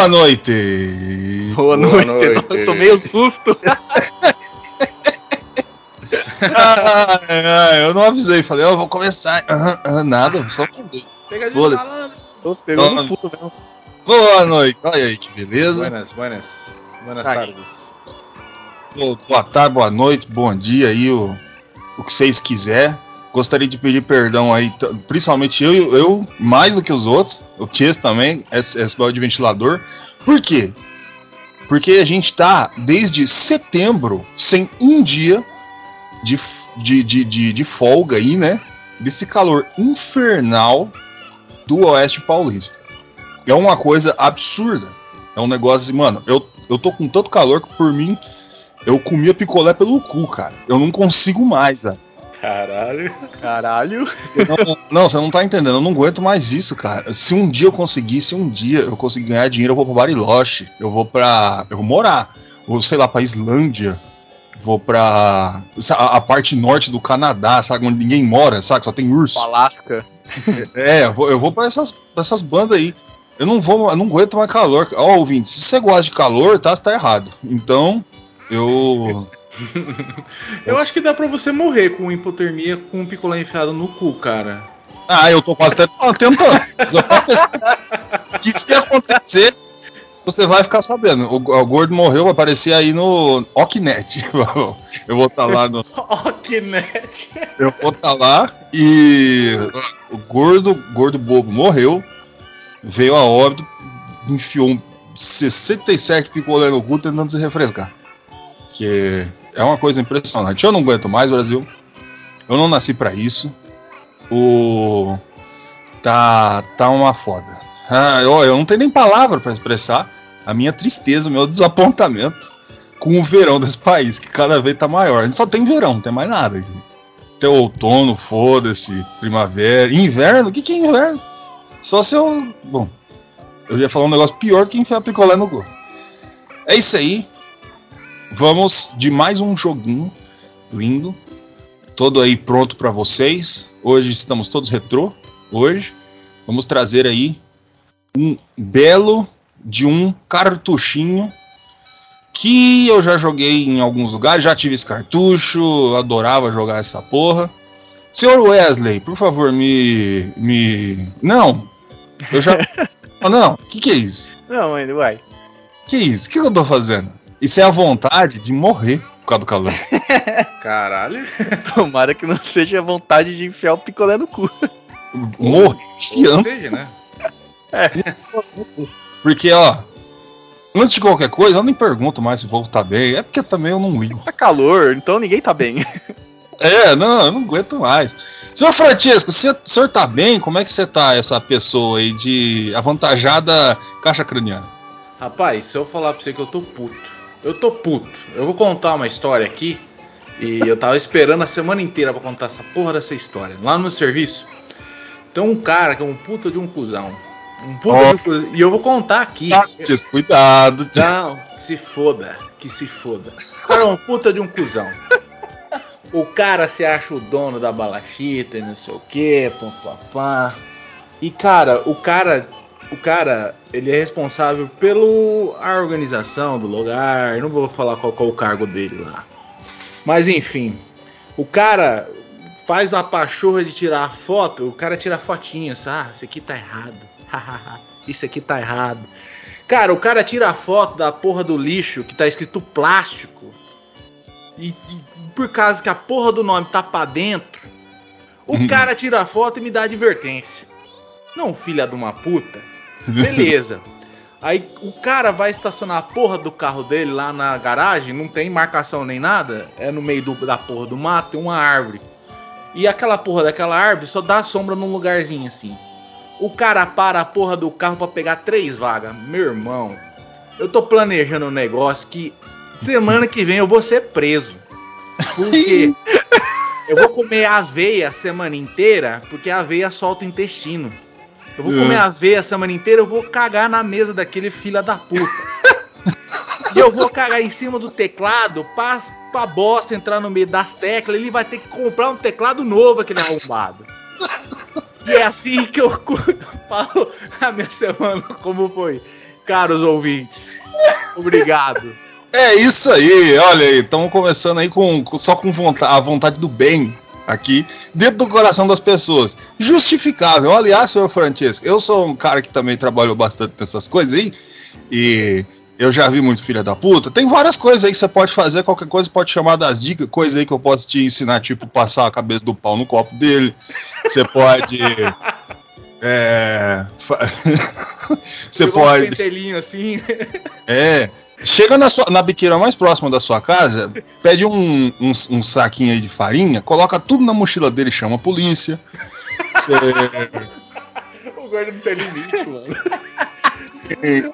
Boa noite! Boa, Boa noite. noite. Eu tomei um susto. Ah, ah, eu não avisei, falei, ó, vou começar. Ah, ah, nada, só mandei. Pegadinha Boa. do malandro. Tô pegando Toma. um pulo mesmo. Boa noite, olha aí que beleza. Buenas, buenas. Buenas Tá. tardes. Bo- Boa tarde, boa noite, bom dia aí, o, o que vocês quiser. Gostaria de pedir perdão aí, principalmente eu, eu mais do que os outros, o Ties também, esse, esse de ventilador. Por quê? Porque a gente tá desde setembro sem um dia de, de, de, de, de folga aí, né? Desse calor infernal do Oeste Paulista. É uma coisa absurda. É um negócio assim, mano, eu, eu tô com tanto calor que por mim eu comia picolé pelo cu, cara. Eu não consigo mais, velho. Caralho. Caralho. Não, não, você não tá entendendo. Eu não aguento mais isso, cara. Se um dia eu conseguir, se um dia eu conseguir ganhar dinheiro, eu vou pra Bariloche. Eu vou pra. Eu vou morar. Ou sei lá, pra Islândia. Vou pra. A, a parte norte do Canadá, sabe? Onde ninguém mora, sabe? Só tem urso. Alasca. É, eu vou, eu vou pra essas, pra essas bandas aí. Eu não vou, eu não aguento mais calor. Ó, ouvinte, se você gosta de calor, tá, você tá errado. Então, eu. Eu acho que dá pra você morrer com hipotermia com um picolé enfiado no cu, cara. Ah, eu tô quase até tentando. Só pra pensar que se acontecer, você vai ficar sabendo. O, o gordo morreu, vai aparecer aí no Oknet. Eu vou estar lá no. Oh, que net. Eu vou estar lá e o gordo, gordo bobo morreu, veio a óbito, enfiou um 67 picolé no cu tentando se refrescar. Que é uma coisa impressionante. Eu não aguento mais, Brasil. Eu não nasci pra isso. O tá tá uma foda. Ah, eu, eu não tenho nem palavra pra expressar a minha tristeza, o meu desapontamento com o verão desse país, que cada vez tá maior. A gente só tem verão, não tem mais nada aqui. Tem outono, foda-se, primavera, inverno, o que, que é inverno? Só se eu. Bom, eu ia falar um negócio pior que enfiar picolé no gol. É isso aí. Vamos de mais um joguinho lindo. Todo aí pronto pra vocês. Hoje estamos todos retrô. Hoje vamos trazer aí um belo de um cartuchinho que eu já joguei em alguns lugares, já tive esse cartucho, adorava jogar essa porra. Senhor Wesley, por favor, me. me. Não! Eu já. Ah, não, o que, que é isso? Não, ainda vai. Que isso? O que, que eu tô fazendo? Isso é a vontade de morrer por causa do calor. Caralho. Tomara que não seja a vontade de enfiar o picolé no cu. morrer Ou seja, né? Porque, ó. Antes de qualquer coisa, eu nem pergunto mais se o povo tá bem. É porque também eu não ligo. Tá calor, então ninguém tá bem. É, não, eu não aguento mais. Senhor Francisco, se o senhor tá bem, como é que você tá, essa pessoa aí de avantajada caixa craniana? Rapaz, se eu falar pra você que eu tô puto. Eu tô puto. Eu vou contar uma história aqui. E eu tava esperando a semana inteira pra contar essa porra dessa história. Lá no meu serviço. Tem um cara que é um puta de um cuzão. Um puta Ó. de um cuzão. E eu vou contar aqui. Francisco, cuidado. tio. Não, que se foda, que se foda. O cara é um puta de um cuzão. O cara se acha o dono da balachita e não sei o que, papá. E cara, o cara, o cara, ele é responsável pelo a organização do lugar. Não vou falar qual, qual é o cargo dele lá. Mas enfim, o cara faz a pachorra de tirar foto, o cara tira fotinhas, ah, isso aqui tá errado. isso aqui tá errado. Cara, o cara tira a foto da porra do lixo que tá escrito plástico. E, e por causa que a porra do nome tá pra dentro, O cara tira a foto e me dá advertência. Não, filha de uma puta. Beleza. Aí o cara vai estacionar a porra do carro dele lá na garagem, não tem marcação nem nada, é no meio do- da porra do mato, tem uma árvore. E aquela porra daquela árvore só dá sombra num lugarzinho assim. O cara para a porra do carro pra pegar três vagas. Meu irmão, eu tô planejando um negócio que semana que vem eu vou ser preso. Porque eu vou comer aveia a semana inteira, porque a aveia solta o intestino. Eu vou comer É. aveia a semana inteira, eu vou cagar na mesa daquele filho da puta. e eu vou cagar em cima do teclado pra, pra bosta entrar no meio das teclas. Ele vai ter que comprar um teclado novo, aquele arrombado. E é assim que eu falo a minha semana como foi. Caros ouvintes, obrigado. É isso aí, olha aí, estamos começando aí com, com- só com vontade, a vontade do bem aqui, dentro do coração das pessoas. Justificável. Aliás, senhor Francesco, eu sou um cara que também trabalhou bastante nessas coisas aí, e eu já vi muito filha da puta. Tem várias coisas aí que você pode fazer, qualquer coisa pode chamar das dicas, coisa aí que eu posso te ensinar, tipo passar a cabeça do pau no copo dele. Você pode. É. Você um pode. pentelinho assim. É. Chega na, sua, na biqueira mais próxima da sua casa, pede um, um, um saquinho aí de farinha, coloca tudo na mochila dele, chama a polícia. Cê- o gordo não tem limite, mano.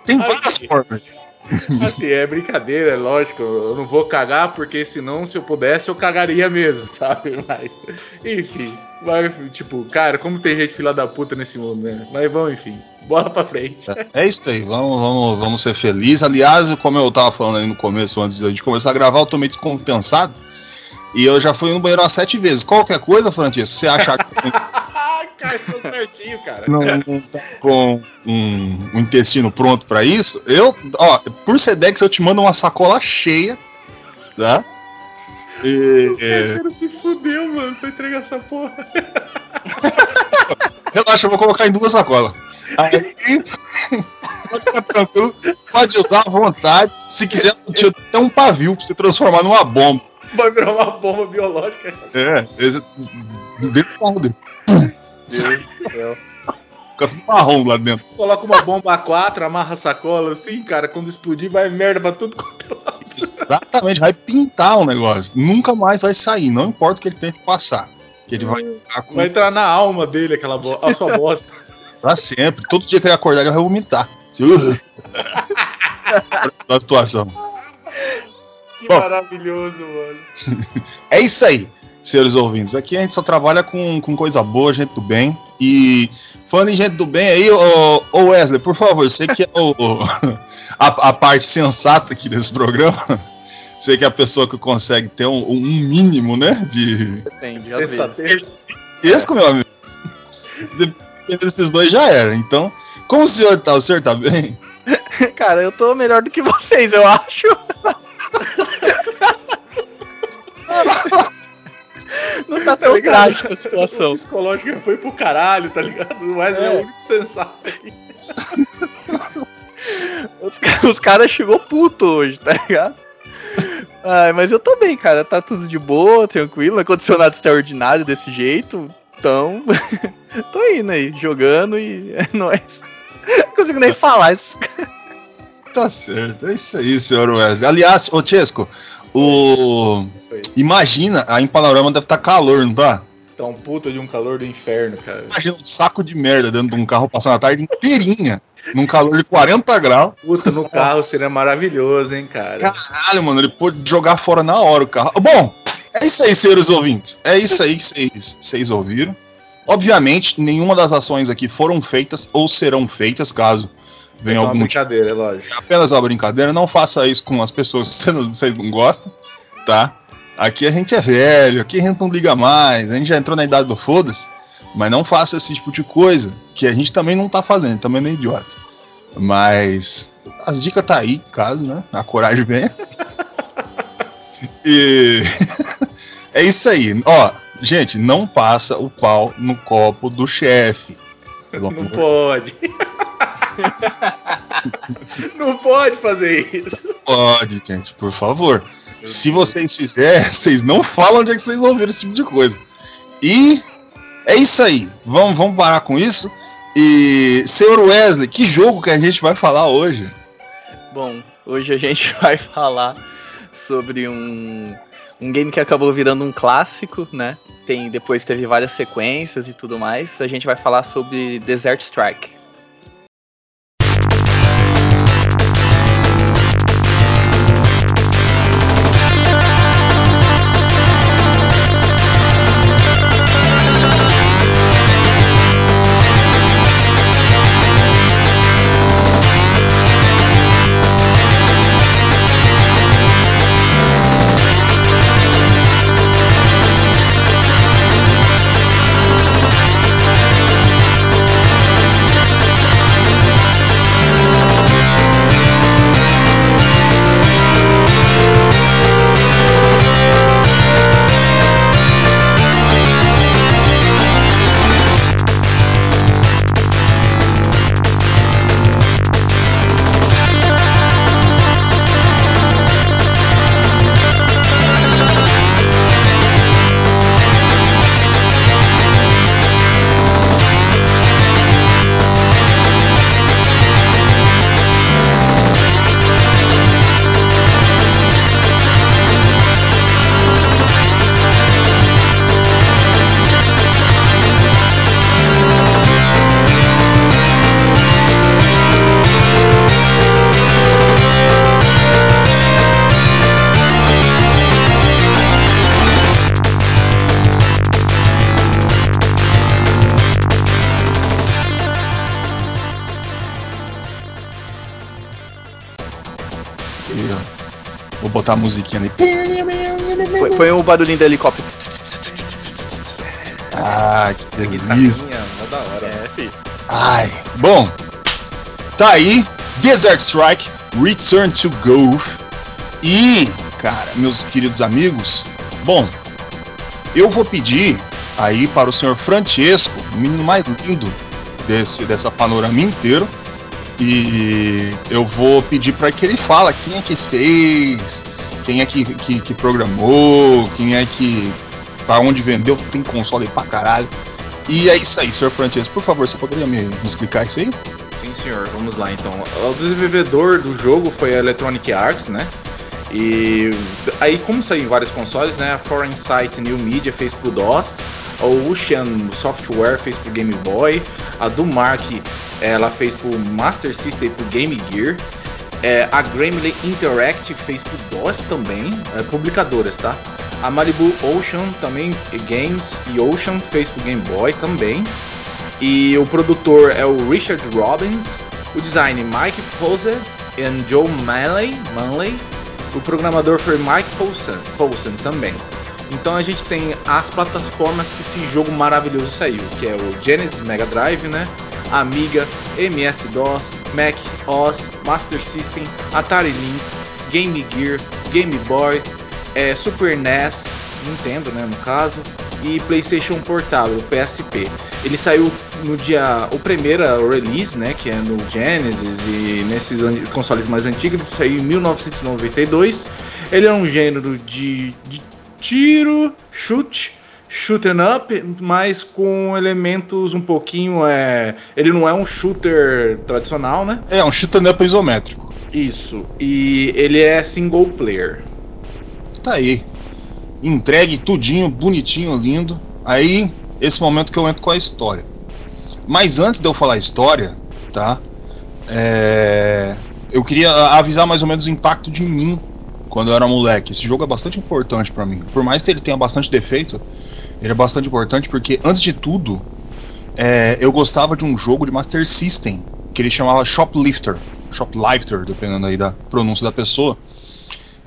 tem várias formas. Assim, é brincadeira, é lógico. Eu não vou cagar, porque senão, se eu pudesse, eu cagaria mesmo, sabe? Mas, enfim. Mas, tipo, cara, como tem gente filha da puta nesse mundo, né? Mas vamos, enfim. Bora pra frente. É isso aí, vamos, vamos, vamos ser felizes. Aliás, como eu tava falando aí no começo, antes de começar a gravar, eu tô meio descompensado. E eu já fui no banheiro umas sete vezes. Qualquer coisa, Francisco, você achar que ficou certinho, cara. não, não tá com um, um intestino pronto pra isso, eu, ó, por Sedex eu te mando uma sacola cheia, tá? E, O é, cara se fudeu, mano, pra entregar essa porra. relaxa, eu vou colocar em duas sacolas. Aí, pode ficar tranquilo, pode usar à vontade. Se quiser, eu te dou até um pavio pra você transformar numa bomba. Vai virar uma bomba biológica. É, esse, dentro do carro dele. Deus do céu. Fica tudo marrom lá dentro. Coloca uma bomba A4, amarra a sacola assim, cara. Quando explodir, vai merda pra tudo quanto é lado. Exatamente, vai pintar o negócio. Nunca mais vai sair, não importa o que ele tente passar. Que ele vai ficar com Vai entrar na alma dele aquela bo a sua bosta. pra sempre. Todo dia que ele acordar, ele vai vomitar. da situação. Que Bom. maravilhoso, mano. É isso aí, senhores ouvintes. Aqui a gente só trabalha com, com coisa boa, gente do bem. E falando em gente do bem aí, ô, ô Wesley, por favor, você que é o, a, a parte sensata aqui desse programa. Você que é a pessoa que consegue ter um, um mínimo, né? De. Depende. Sensatez. Esse, meu amigo. Dependendo desses dois já era. Então, como o senhor tá? O senhor tá bem? Cara, eu tô melhor do que vocês, eu acho. Não tá tão trágica a situação. O psicológico foi pro caralho, tá ligado? Mas é, É. o único sensato aqui. Os, os caras chegou puto hoje, tá ligado? Ai, mas eu tô bem, cara. Tá tudo de boa, tranquilo. Não aconteceu nada extraordinário desse jeito. Então, tô indo aí, jogando e é nóis. Não consigo nem falar. isso. Tá certo, é isso aí, senhor Wesley. Aliás, ô Chesco, o. Imagina, aí em panorama deve estar calor, não tá? Tá um puta de um calor do inferno, cara. Imagina um saco de merda dentro de um carro passando a tarde inteirinha, num calor de 40 graus. Puta, no carro seria maravilhoso, hein, cara. Caralho, mano, ele pôde jogar fora na hora o carro. Bom, é isso aí, senhores ouvintes. É isso aí que vocês- ouviram. Obviamente, nenhuma das ações aqui foram feitas ou serão feitas, caso é venha uma algum brincadeira, é lógico. apenas uma brincadeira, não faça isso com as pessoas que vocês não gostam, tá? Aqui a gente é velho, aqui a gente não liga mais, a gente já entrou na idade do foda-se, mas não faça esse tipo de coisa, que a gente também não tá fazendo, também não é idiota. Mas as dicas tá aí, caso, né? A coragem venha. e é isso aí. Ó, gente, não passa o pau no copo do chefe. Não amor pode. não pode fazer isso. Pode, gente, por favor. Se vocês fizerem, vocês não falam onde é que vocês ouviram esse tipo de coisa. E É isso aí. Vamos, vamos parar com isso. E, senhor Wesley, que jogo que a gente vai falar hoje? Bom, hoje a gente vai falar sobre um, um game que acabou virando um clássico, né? Tem, depois teve várias sequências e tudo mais. A gente vai falar sobre Desert Strike. Botar a musiquinha ali. Foi, foi um barulhinho do helicóptero. Ah, que delícia. Da hora. É, filho. Ai, bom. Tá aí, Desert Strike, Return to Golf. E, cara, meus queridos amigos, bom, eu vou pedir aí para o senhor Francesco, o menino mais lindo desse, dessa panorama inteiro, e eu vou pedir para que ele fala quem é que fez, quem é que, que, que programou, quem é que. para onde vendeu, tem console pra caralho. E é isso aí, senhor Francesco, por favor, você poderia me, me explicar isso aí? Sim, senhor, vamos lá então. O desenvolvedor do jogo foi a Electronic Arts, né? E aí, como saiu em vários consoles, né? A Foreign Sight New Media fez pro DOS, a Ocean Software fez pro Game Boy, a Dumark ela fez pro Master System e pro Game Gear, é, a Gremlin Interactive fez pro DOS também, é, publicadoras, tá? A Malibu Ocean também, Games e Ocean fez pro Game Boy também. E o produtor é o Richard Robbins, o design Mike Poser e Joe Manley, Manley. O programador foi Mike Poulsen, Poulsen também. Então a gente tem as plataformas que esse jogo maravilhoso saiu, que é o Genesis Mega Drive, né? Amiga, MS-DOS, Mac OS, Master System, Atari Lynx, Game Gear, Game Boy, é, Super NES, Nintendo, né, no caso, e PlayStation Portátil, PSP. Ele saiu no dia, o primeiro release, né, que é no Genesis e nesses consoles mais antigos, ele saiu em 1992. Ele é um gênero de, de tiro, chute, shoot 'em up, mas com elementos um pouquinho, é, ele não é um shooter tradicional, né? É, um shoot 'em up isométrico. Isso. E ele é single player. Tá aí. Entregue tudinho, bonitinho, lindo. Aí, esse momento que eu entro com a história. Mas antes de eu falar a história, tá? É, Eu queria avisar mais ou menos o impacto de mim quando eu era moleque. Esse jogo é bastante importante pra mim. Por mais que ele tenha bastante defeito, ele é bastante importante porque, antes de tudo, é, eu gostava de um jogo de Master System que ele chamava Shoplifter. Shoplifter, dependendo aí da pronúncia da pessoa.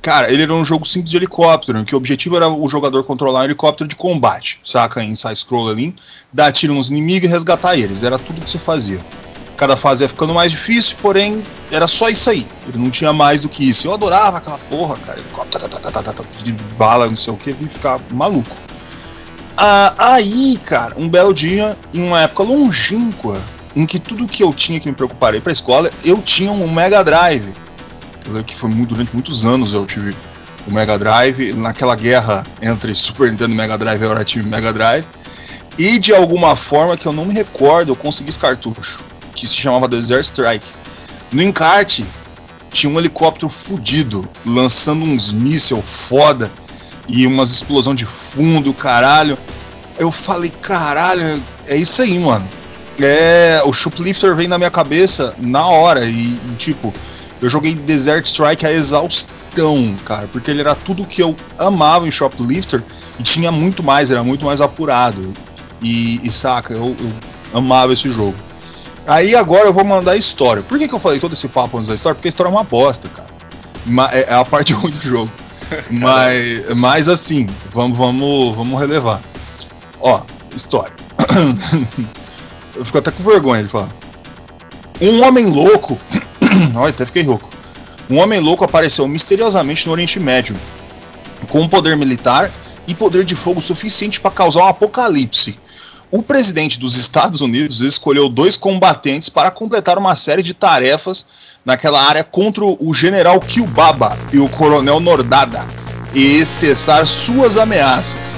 Cara, ele era um jogo simples de helicóptero, em que o objetivo era o jogador controlar um helicóptero de combate, saca? Em side-scroll ali, dar tiro nos inimigos e resgatar eles. Era tudo que se fazia. Cada fase ia ficando mais difícil, porém, era só isso aí. Ele não tinha mais do que isso. Eu adorava aquela porra, cara. Helicóptero, tá, tá, tá, de bala, não sei o que, e maluco. Ah, aí, cara, um belo dia, em uma época longínqua, em que tudo que eu tinha que me preocupar ir pra escola, eu tinha um Mega Drive. Que foi muito, durante muitos anos eu tive o Mega Drive, naquela guerra entre Super Nintendo e Mega Drive, eu era tive Mega Drive. E de alguma forma que eu não me recordo, eu consegui esse cartucho, que se chamava Desert Strike. No encarte, tinha um helicóptero fudido, lançando uns míssil foda e umas explosão de fundo, caralho. Eu falei, caralho, é isso aí, mano. É, o Shoplifter vem na minha cabeça na hora e, e tipo, eu joguei Desert Strike a exaustão, cara, porque ele era tudo que eu amava em Shoplifter e tinha muito mais, era muito mais apurado. E, e saca, eu, eu, amava esse jogo. Aí agora eu vou mandar a história. Por que, que eu falei todo esse papo antes da história? Porque a história é uma bosta, cara. É, é a parte ruim do jogo. mas, mas assim, vamos, vamos, vamos relevar. Ó, história. eu fico até com vergonha de falar. Um homem louco. Olha, até fiquei rouco. Um homem louco apareceu misteriosamente no Oriente Médio, com poder militar e poder de fogo suficiente para causar um apocalipse. O presidente dos Estados Unidos escolheu dois combatentes para completar uma série de tarefas naquela área contra o general Kilbaba e o coronel Nordada e cessar suas ameaças.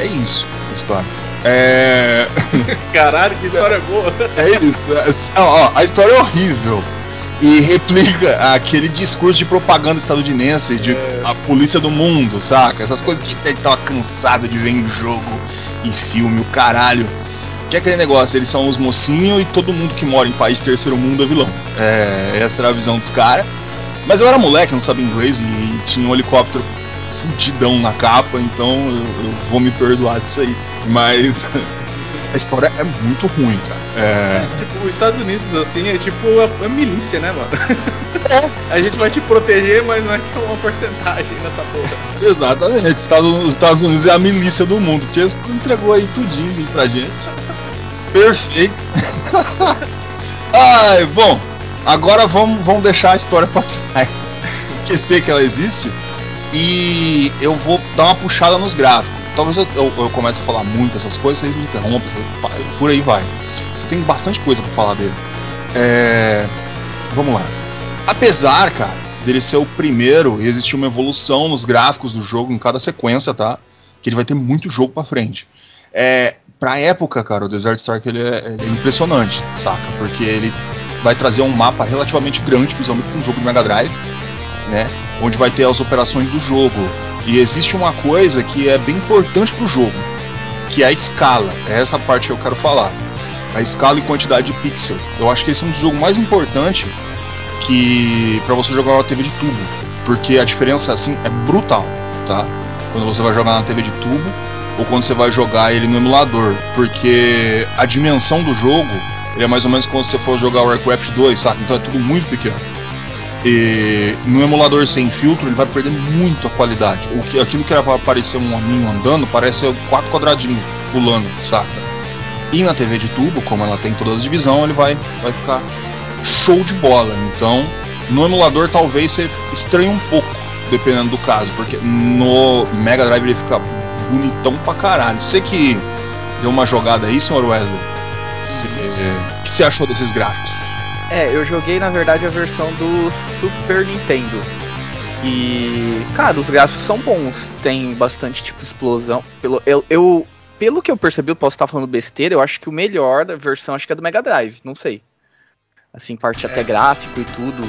É isso, a história. É. Caralho, que história boa! É isso. Ó, a história é horrível e replica aquele discurso de propaganda estadunidense de é. a polícia do mundo, saca? Essas coisas que tava cansado de ver em jogo e filme, o caralho. Que é aquele negócio, eles são os mocinhos e todo mundo que mora em país de terceiro mundo é vilão. É, essa era a visão dos caras. Mas eu era moleque, não sabia inglês e tinha um helicóptero fudidão na capa, então eu, eu vou me perdoar disso aí. Mas a história é muito ruim, cara. É... Tipo, os Estados Unidos, assim, é tipo a, a milícia, né, mano? É. A gente vai te proteger, mas não é que é uma porcentagem nessa porra. Exatamente. Os Estados Unidos é a milícia do mundo. O entregou aí tudinho pra gente. Perfeito. Ai, bom. Agora vamos, vamos deixar a história pra trás. Esquecer que ela existe. E eu vou dar uma puxada nos gráficos talvez eu, eu, eu, comece a falar muito essas coisas, vocês me interrompem, por aí vai. Tem bastante coisa para falar dele. É, vamos lá. Apesar, cara, dele ser o primeiro e existir uma evolução nos gráficos do jogo em cada sequência, tá? Que ele vai ter muito jogo para frente. É, pra época, cara, o Desert Strike ele é, ele é impressionante, saca? Porque ele vai trazer um mapa relativamente grande, principalmente para um jogo de Mega Drive, né? Onde vai ter as operações do jogo, e existe uma coisa que é bem importante para o jogo, que é a escala. É essa parte que eu quero falar. A escala e quantidade de pixel. Eu acho que esse é um dos jogos mais importantes que para você jogar na TV de tubo, porque a diferença assim é brutal, tá? Quando você vai jogar na TV de tubo ou quando você vai jogar ele no emulador, porque a dimensão do jogo é mais ou menos se você for jogar Warcraft 2, sabe? Então é tudo muito pequeno. E no emulador sem filtro ele vai perder muito a qualidade. O que, aquilo que era para aparecer um hominho andando parece quatro quadradinhos pulando, saca? E na TV de tubo, como ela tem todas as divisões, ele vai, vai ficar show de bola. Então, no emulador talvez você estranhe um pouco, dependendo do caso, porque no Mega Drive ele fica bonitão pra caralho. Você que deu uma jogada aí, senhor Wesley, o que você achou desses gráficos? É, eu joguei na verdade a versão do Super Nintendo. E, cara, os gráficos são bons. Tem bastante tipo explosão. Pelo, eu, eu, pelo que eu percebi, eu posso estar falando besteira, eu acho que o melhor da versão acho que é do Mega Drive, não sei. Assim, parte é. até gráfico e tudo.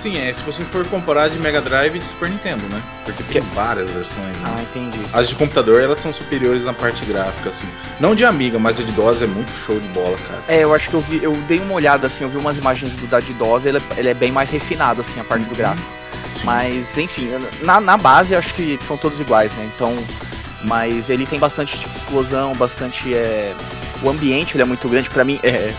Sim, é, se você for comparar de Mega Drive e de Super Nintendo, né? Porque tem que... várias versões. Né? Ah, entendi. As de computador, elas são superiores na parte gráfica, assim. Não de Amiga, mas a de DOS é muito show de bola, cara. É, eu acho que eu vi, eu dei uma olhada, assim, eu vi umas imagens do da de DOS, ele, é, ele é bem mais refinado, assim, a parte uhum. do gráfico. Sim. Mas, enfim, na, na base eu acho que são todos iguais, né? Então, mas ele tem bastante tipo, explosão, bastante. É... O ambiente ele é muito grande. para mim, é...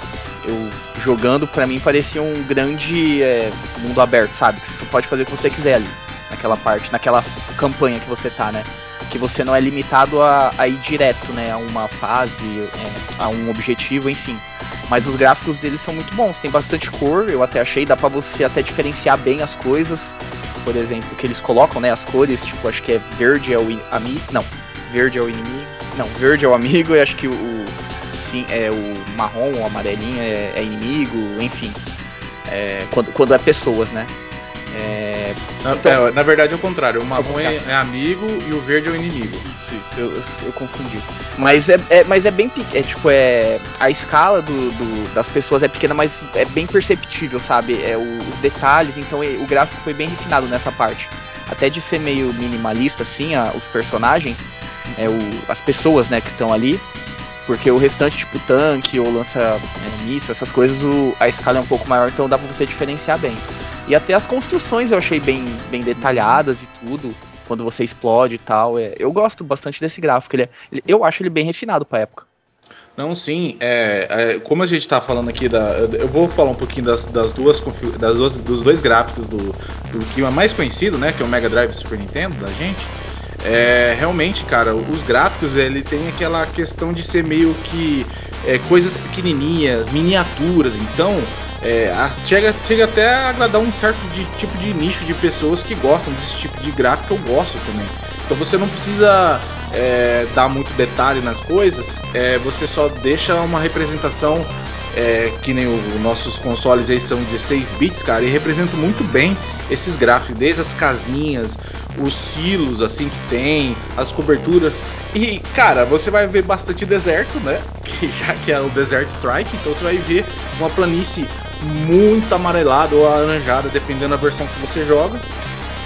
eu jogando, para mim parecia um grande é, mundo aberto, sabe? Que você pode fazer o que você quiser ali, naquela parte, naquela campanha que você tá, né? Que você não é limitado a, a ir direto, né? A uma fase, é, a um objetivo, enfim. Mas os gráficos deles são muito bons, tem bastante cor, eu até achei, dá pra você até diferenciar bem as coisas. Por exemplo, que eles colocam, né? As cores, tipo, acho que é verde é o amigo. Não, verde é o inimigo. Não, verde é o amigo e acho que o, assim, é o marrom ou amarelinho é, é inimigo, enfim. É, quando, quando é pessoas, né? É, É, Na, Então- é, na verdade é o contrário. O marrom é, é amigo e o verde é o inimigo. Isso, isso, eu, eu, confundi. Mas é, é- mas é bem pequeno, é tipo, é. A escala do, do- das pessoas é pequena, mas é bem perceptível, sabe? É o- os detalhes, então é- o gráfico foi bem refinado nessa parte. Até de ser meio minimalista, assim, a- os personagens, é, o, as pessoas, né, que estão ali. Porque o restante, tipo tanque ou lança é, míssil, essas coisas, o- a escala é um pouco maior, então dá pra você diferenciar bem. E até as construções eu achei bem, bem detalhadas e tudo quando você explode e tal. É, eu gosto bastante desse gráfico. Ele é- ele- eu acho ele bem refinado pra época. Não, sim. É, é, como a gente tá falando aqui da. Eu vou falar um pouquinho das, das duas das duas, dos dois gráficos do, do que é mais conhecido, né? Que é o Mega Drive Super Nintendo da gente. É, realmente, cara, os gráficos ele tem aquela questão de ser meio que é, coisas pequenininhas, miniaturas. Então, é, a- chega, chega até a agradar um certo de- tipo de nicho de pessoas que gostam desse tipo de gráfico. Eu gosto também. Então você não precisa é, dar muito detalhe nas coisas, é, você só deixa uma representação é, que nem os nossos consoles aí são 16 bits, cara, e representam muito bem esses gráficos, desde as casinhas, os silos assim que tem, as coberturas. E, cara, você vai ver bastante deserto, né? Que já que é o Desert Strike, então você vai ver uma planície muito amarelada ou alaranjada, dependendo da versão que você joga.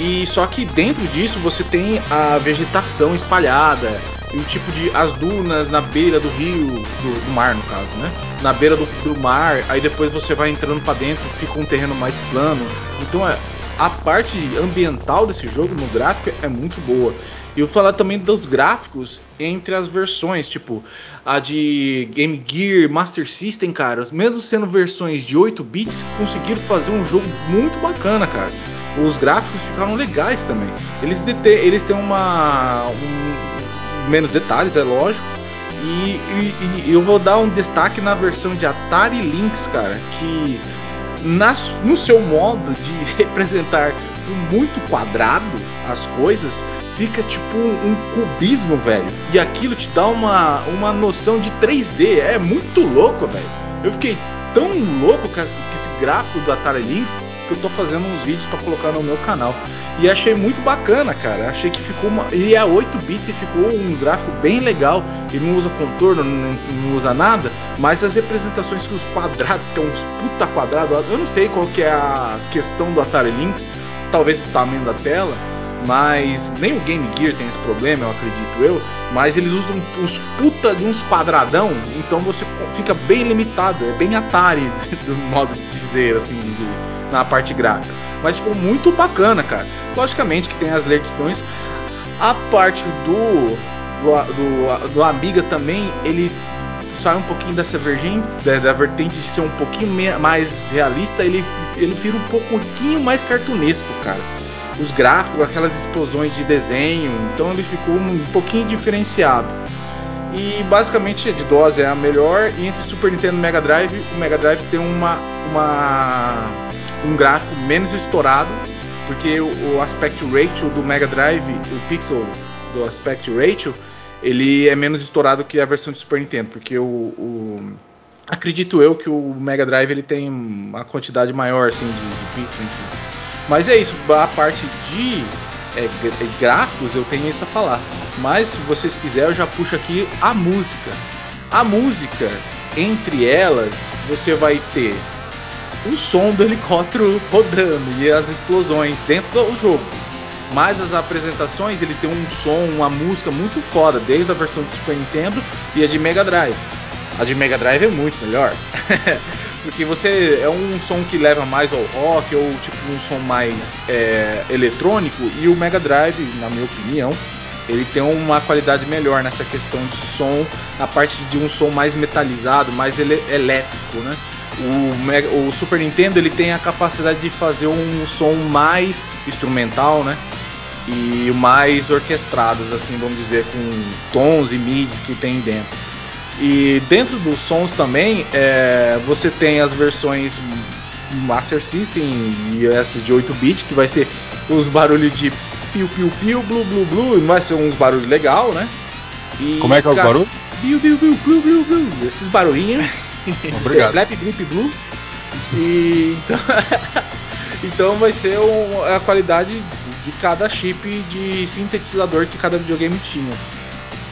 E só que dentro disso você tem a vegetação espalhada, e o tipo de as dunas na beira do rio, do, do mar no caso, né? Na beira do, do mar, aí depois você vai entrando para dentro, fica um terreno mais plano. Então é, a parte ambiental desse jogo no gráfico é muito boa. E eu vou falar também dos gráficos entre as versões, tipo a de Game Gear, Master System, cara, mesmo sendo versões de 8 bits, conseguiram fazer um jogo muito bacana, cara os gráficos ficaram legais também. Eles, eles têm uma. um- menos detalhes, é lógico. E, e- e eu vou dar um destaque na versão de Atari Lynx, cara, que na- no seu modo de representar muito quadrado as coisas, fica tipo um, cubismo, velho. E aquilo te dá uma, uma noção de 3D. É muito louco, velho. Eu fiquei tão louco com esse gráfico do Atari Lynx que eu tô fazendo uns vídeos para colocar no meu canal. E achei muito bacana, cara. Achei que ficou uma. Ele é 8 bits e ficou um gráfico bem legal. Ele não usa contorno, não, não usa nada. Mas as representações que os quadrados, que é uns puta quadrado, eu não sei qual que é a questão do Atari Lynx. Talvez o tamanho da tela. Mas nem o Game Gear tem esse problema, eu acredito eu. Mas eles usam uns puta de uns quadradão, então você fica bem limitado. É bem Atari, do modo de dizer, assim, de- na parte gráfica. Mas ficou muito bacana, cara. Logicamente que tem as lentidões. A parte do, do, do, do Amiga também, ele sai um pouquinho dessa vergente, da, da vertente de ser um pouquinho mais realista, ele, ele vira um pouquinho mais cartunesco, cara os gráficos, aquelas explosões de desenho, então ele ficou um pouquinho diferenciado. E basicamente a de DOS é a melhor, e entre Super Nintendo e Mega Drive, o Mega Drive tem uma, uma um gráfico menos estourado, porque o, o aspect ratio do Mega Drive, o pixel do aspect ratio, ele é menos estourado que a versão de Super Nintendo, porque o, o- acredito eu que o Mega Drive ele tem uma quantidade maior assim de, de pixels, enfim. Mas é isso, a parte de é, gra- é, gráficos eu tenho isso a falar. Mas se vocês quiserem, eu já puxo aqui a música. A música, entre elas, você vai ter o som do helicóptero rodando e as explosões dentro do jogo. Mas as apresentações, ele tem um som, uma música muito foda, desde a versão de Super Nintendo e a de Mega Drive. A de Mega Drive é muito melhor. Porque você é um som que leva mais ao rock ou tipo um som mais é, eletrônico e o Mega Drive, na minha opinião, ele tem uma qualidade melhor nessa questão de som, na parte de um som mais metalizado, mais ele- elétrico, né? O, Mega- o Super Nintendo ele tem a capacidade de fazer um som mais instrumental, né? E mais orquestrados, assim, vamos dizer, com tons e mids que tem dentro. E dentro dos sons também, é, você tem as versões Master System e essas de 8-bit, que vai ser os barulhos de piu piu piu, blu blu blu, vai ser uns barulhos legal, né? E, Como é que é os barulhos? Piu piu piu, blu blu blu, esses barulhinhos. Obrigado. Blap, blip, blue. E então, Então vai ser um- a qualidade de cada chip de sintetizador que cada videogame tinha.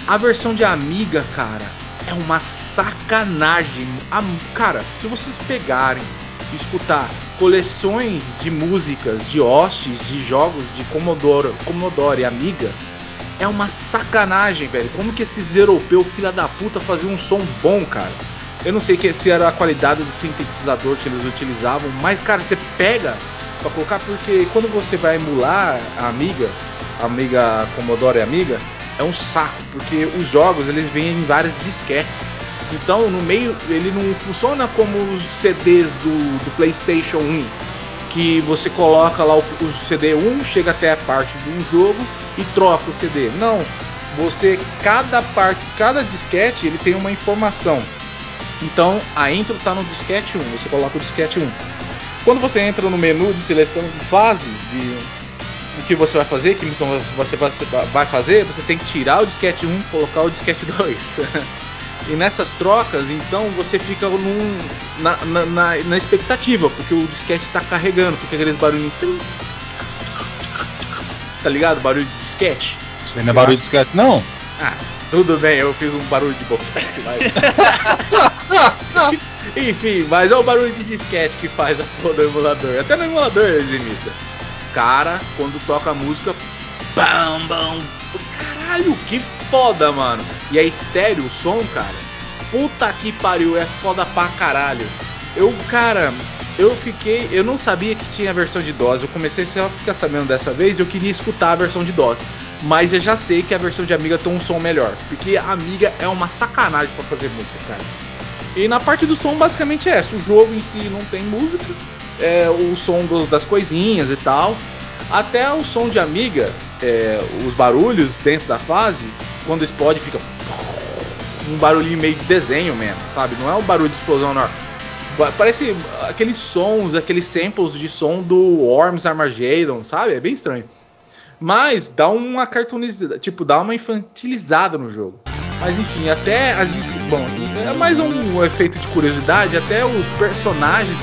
A versão de Amiga, cara, é uma sacanagem. A- cara, se vocês pegarem e escutar coleções de músicas, de hostes, de jogos de Commodore, Commodore e Amiga, é uma sacanagem, velho. Como que esses europeus, filha da puta, faziam um som bom, cara? Eu não sei que- se era a qualidade do sintetizador que eles utilizavam, mas, cara, você pega pra colocar, porque quando você vai emular a Amiga, a Amiga Commodore e Amiga, é um saco, porque os jogos eles vêm em várias disquetes. Então, no meio, ele não funciona como os CDs do, do PlayStation 1, que você coloca lá o, o CD 1, chega até a parte de um jogo e troca o CD. Não, você cada parte, cada disquete, ele tem uma informação. Então, a intro está no disquete 1, você coloca o disquete 1. Quando você entra no menu de seleção de fase, de o que você vai fazer, que missão você vai- fazer, você tem que tirar o disquete 1 e colocar o disquete 2. e nessas trocas, então você fica num- na, na- na- na expectativa, porque o disquete está carregando, fica aqueles barulhinhos. Tá ligado? Barulho de disquete. Isso aí não é barulho de disquete, não. Ah, tudo bem, eu fiz um barulho de boquete, mas. Enfim, mas é o barulho de disquete que faz a porra do emulador. Até no emulador eles imitam. Cara, quando toca a música. Bam, bam. Caralho, que foda, mano. E é estéreo o som, cara. Puta que pariu, é foda pra caralho. Eu, cara, eu fiquei. Eu não sabia que tinha a versão de DOS. Eu comecei a ficar sabendo dessa vez eu queria escutar a versão de DOS. Mas eu já sei que a versão de Amiga tem um som melhor. Porque a Amiga é uma sacanagem pra fazer música, cara. E na parte do som, basicamente é essa. O jogo em si não tem música. É o som do- das coisinhas e tal. Até o som de Amiga, é, os barulhos dentro da fase, quando explode, fica um barulhinho meio de desenho mesmo, sabe? Não é um barulho de explosão não. Parece aqueles sons, aqueles samples de som do Worms Armageddon, sabe? É bem estranho. Mas dá uma cartoonizada, tipo, dá uma infantilizada no jogo. Mas enfim, até as. Bom, é mais um efeito de curiosidade, até os personagens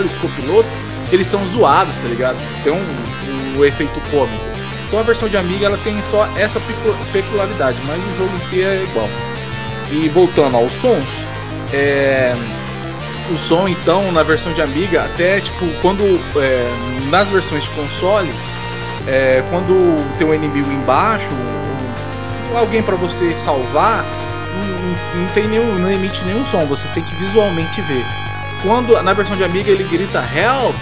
os copilotos, eles são zoados, tá ligado? Tem um, um efeito cômico. Então a versão de Amiga ela tem só essa pecu- peculiaridade, mas o jogo em si é igual. E voltando aos sons, é, o som então na versão de Amiga, até tipo quando é, nas versões de console, é, quando tem um inimigo embaixo, ou alguém para você salvar, não, não tem nenhum, não emite nenhum som, você tem que visualmente ver. Quando na versão de Amiga ele grita Help,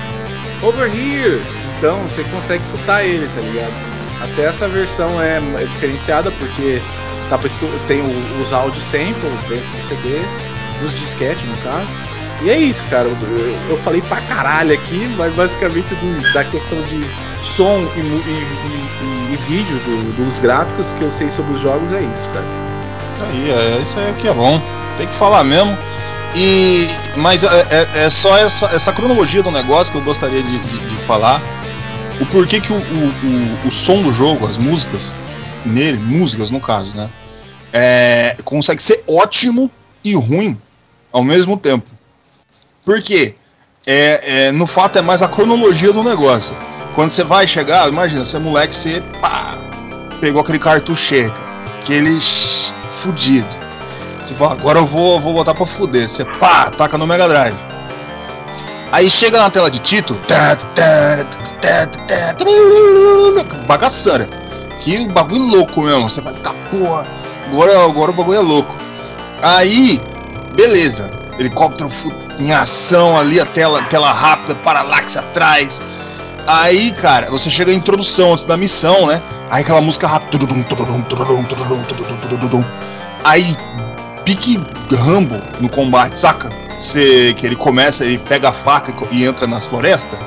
over here, então você consegue escutar ele, tá ligado? Até essa versão é, é diferenciada porque estu- tem o- os áudios samples dentro dos CDs, dos disquetes no caso. E é isso, cara. Eu, eu- falei pra caralho aqui, mas basicamente do- da questão de som e, e- e- e- e vídeo do- dos gráficos que eu sei sobre os jogos é isso, cara. Aí, é, isso aí que é bom. Tem que falar mesmo. E, mas é, é- é só essa, essa cronologia do negócio que eu gostaria de, de- de falar. O porquê que o, o, o, o som do jogo, as músicas nele, músicas no caso, né? É, consegue ser ótimo e ruim ao mesmo tempo. Por quê? É, é, no fato é mais a cronologia do negócio. Quando você vai chegar, imagina, você é moleque, você pá, pegou aquele cartucheca, aquele fudido. Você fala, agora eu vou, vou botar pra fuder. Você pá, taca no Mega Drive. Aí chega na tela de título, tá, tá, tá, tá, tá, bagaçaira. Que bagulho louco mesmo. Você vai ficar, porra, agora, agora o bagulho é louco. Aí, beleza. Helicóptero em ação ali, a tela, tela rápida, paralaxe atrás. Aí, cara, você chega à introdução antes da missão, né? Aí aquela música rápida. Aí, pique Rambo no combate, saca? Você, que ele começa, ele pega a faca e entra nas florestas.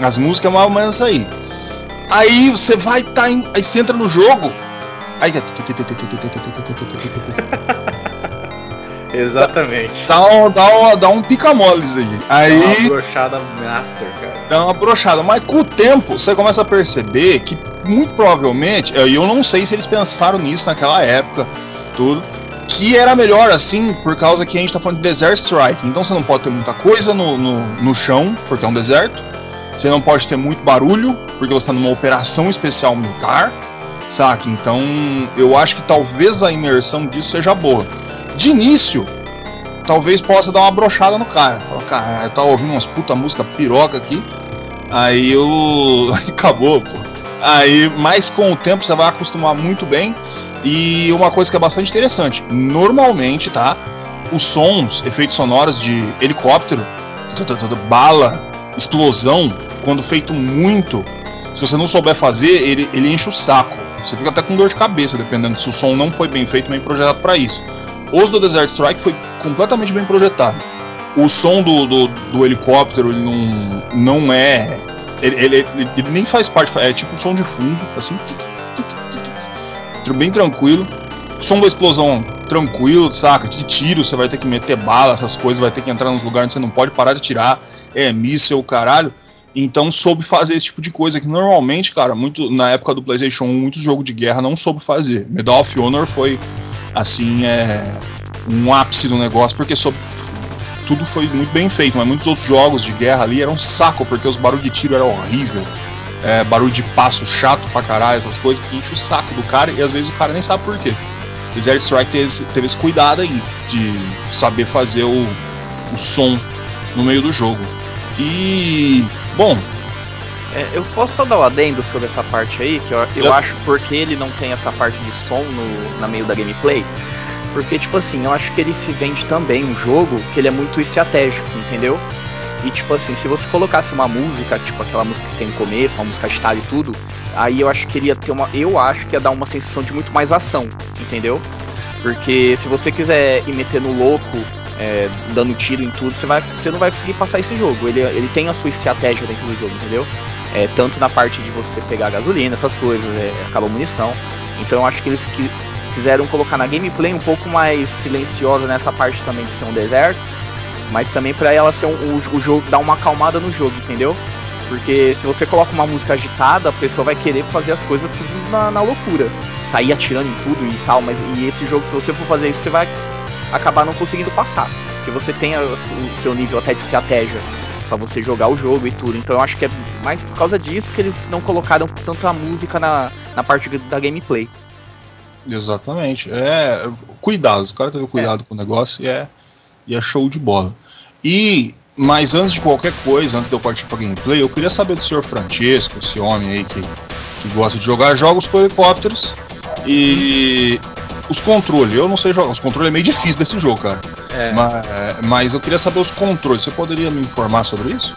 As músicas é mais ou menos aí. Aí você vai tá em, aí você entra no jogo. Aí Exatamente. dá um, dá um, dá um pica-moles aí. Aí É uma brochada master, cara. dá uma brochada. Mas com o tempo, você começa a perceber que, muito provavelmente, e eu não sei se eles pensaram nisso naquela época, tudo, que era melhor assim, por causa que a gente tá falando de Desert Strike. Então você não pode ter muita coisa no, no, no chão, porque é um deserto. Você não pode ter muito barulho, porque você está numa operação especial militar, saca? Então eu acho que talvez a imersão disso seja boa. De início, talvez possa dar uma brochada no cara. Fala, cara, tava ouvindo umas puta música piroca aqui. Aí eu. acabou, pô. Aí, mas com o tempo você vai acostumar muito bem. E uma coisa que é bastante interessante: normalmente, tá? Os sons, efeitos sonoros de helicóptero, bala, explosão, quando feito muito, se você não souber fazer, ele, ele enche o saco. Você fica até com dor de cabeça, dependendo se o som não foi bem feito, bem projetado para isso. Os do Desert Strike foi completamente bem projetado. O som do, do, do helicóptero ele não, não é. Ele, ele, ele, nem faz parte, é tipo um som de fundo, assim. Bem tranquilo. Som da explosão tranquilo, saca? De tiro, você vai ter que meter bala, essas coisas, vai ter que entrar nos lugares onde você não pode parar de tirar. É míssel, caralho. Então soube fazer esse tipo de coisa que normalmente, cara, muito na época do PlayStation 1, muitos jogos de guerra não soube fazer. Medal of Honor foi assim, é um ápice do negócio porque soube tudo foi muito bem feito, mas muitos outros jogos de guerra ali eram um saco porque os barulhos de tiro eram horrível. É, barulho de passo chato pra caralho, essas coisas que enche o saco do cara e às vezes o cara nem sabe por quê. Desert Strike teve, teve esse cuidado aí de saber fazer o, o som no meio do jogo. E. Bom. É, eu posso só dar um adendo sobre essa parte aí, que eu, eu acho porque ele não tem essa parte de som no, na meio da gameplay. Porque, tipo assim, eu acho que ele se vende também um jogo que ele é muito estratégico, entendeu? E tipo assim, se você colocasse uma música, tipo aquela música que tem no começo, uma música estádio e tudo, aí eu acho que ele ia ter uma. Eu acho que ia dar uma sensação de muito mais ação, entendeu? Porque se você quiser ir metendo louco, é, dando tiro em tudo, você, vai, você não vai conseguir passar esse jogo. Ele, ele tem a sua estratégia dentro do jogo, entendeu? É, tanto na parte de você pegar gasolina, essas coisas, é, acaba munição. Então eu acho que eles que, quiseram colocar na gameplay um pouco mais silenciosa nessa parte também de ser um deserto, mas também para ela ser um, o, o, jogo dar uma acalmada no jogo, entendeu? Porque se você coloca uma música agitada, a pessoa vai querer fazer as coisas tudo na, na loucura, sair atirando em tudo e tal, mas e esse jogo se você for fazer isso, você vai acabar não conseguindo passar. Porque você tem o seu nível até de estratégia para você jogar o jogo e tudo. Então eu acho que é mais por causa disso que eles não colocaram tanta música na, na parte da gameplay. Exatamente. É. Cuidado, os caras teve cuidado é. com o negócio e é, e é show de bola. E. Mas antes de qualquer coisa, antes de eu partir pra gameplay, eu queria saber do senhor Francesco, esse homem aí que, que gosta de jogar jogos com helicópteros. E os controles, eu não sei jogar. Os controles é meio difícil desse jogo, cara. É. Mas, mas eu queria saber os controles. Você poderia me informar sobre isso?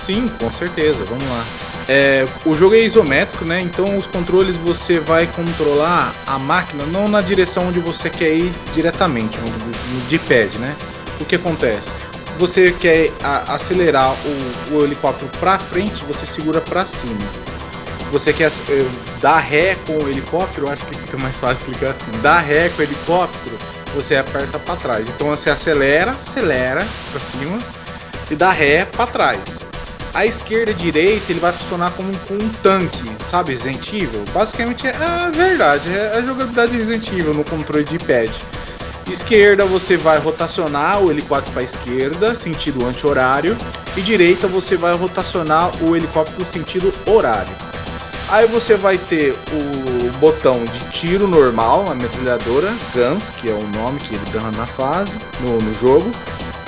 Sim, com certeza. Vamos lá. É, o jogo é isométrico, né? Então os controles você vai controlar a máquina não na direção onde você quer ir diretamente, no D-pad, né? O que acontece? Você quer a, acelerar o, o helicóptero para frente, você segura para cima você quer eh, dar ré com o helicóptero, acho que fica mais fácil explicar assim. Dar ré com o helicóptero, você aperta para trás. Então você acelera, acelera para cima e dá ré para trás. A esquerda e a direita ele vai funcionar como, como um tanque, sabe? Resident. Basicamente é a verdade, é a jogabilidade de Resident no controle de pad. Esquerda você vai rotacionar o helicóptero para esquerda, sentido anti-horário, e direita você vai rotacionar o helicóptero sentido horário. Aí você vai ter o botão de tiro normal, a metralhadora, Guns, que é o nome que ele dá na fase, no, no jogo.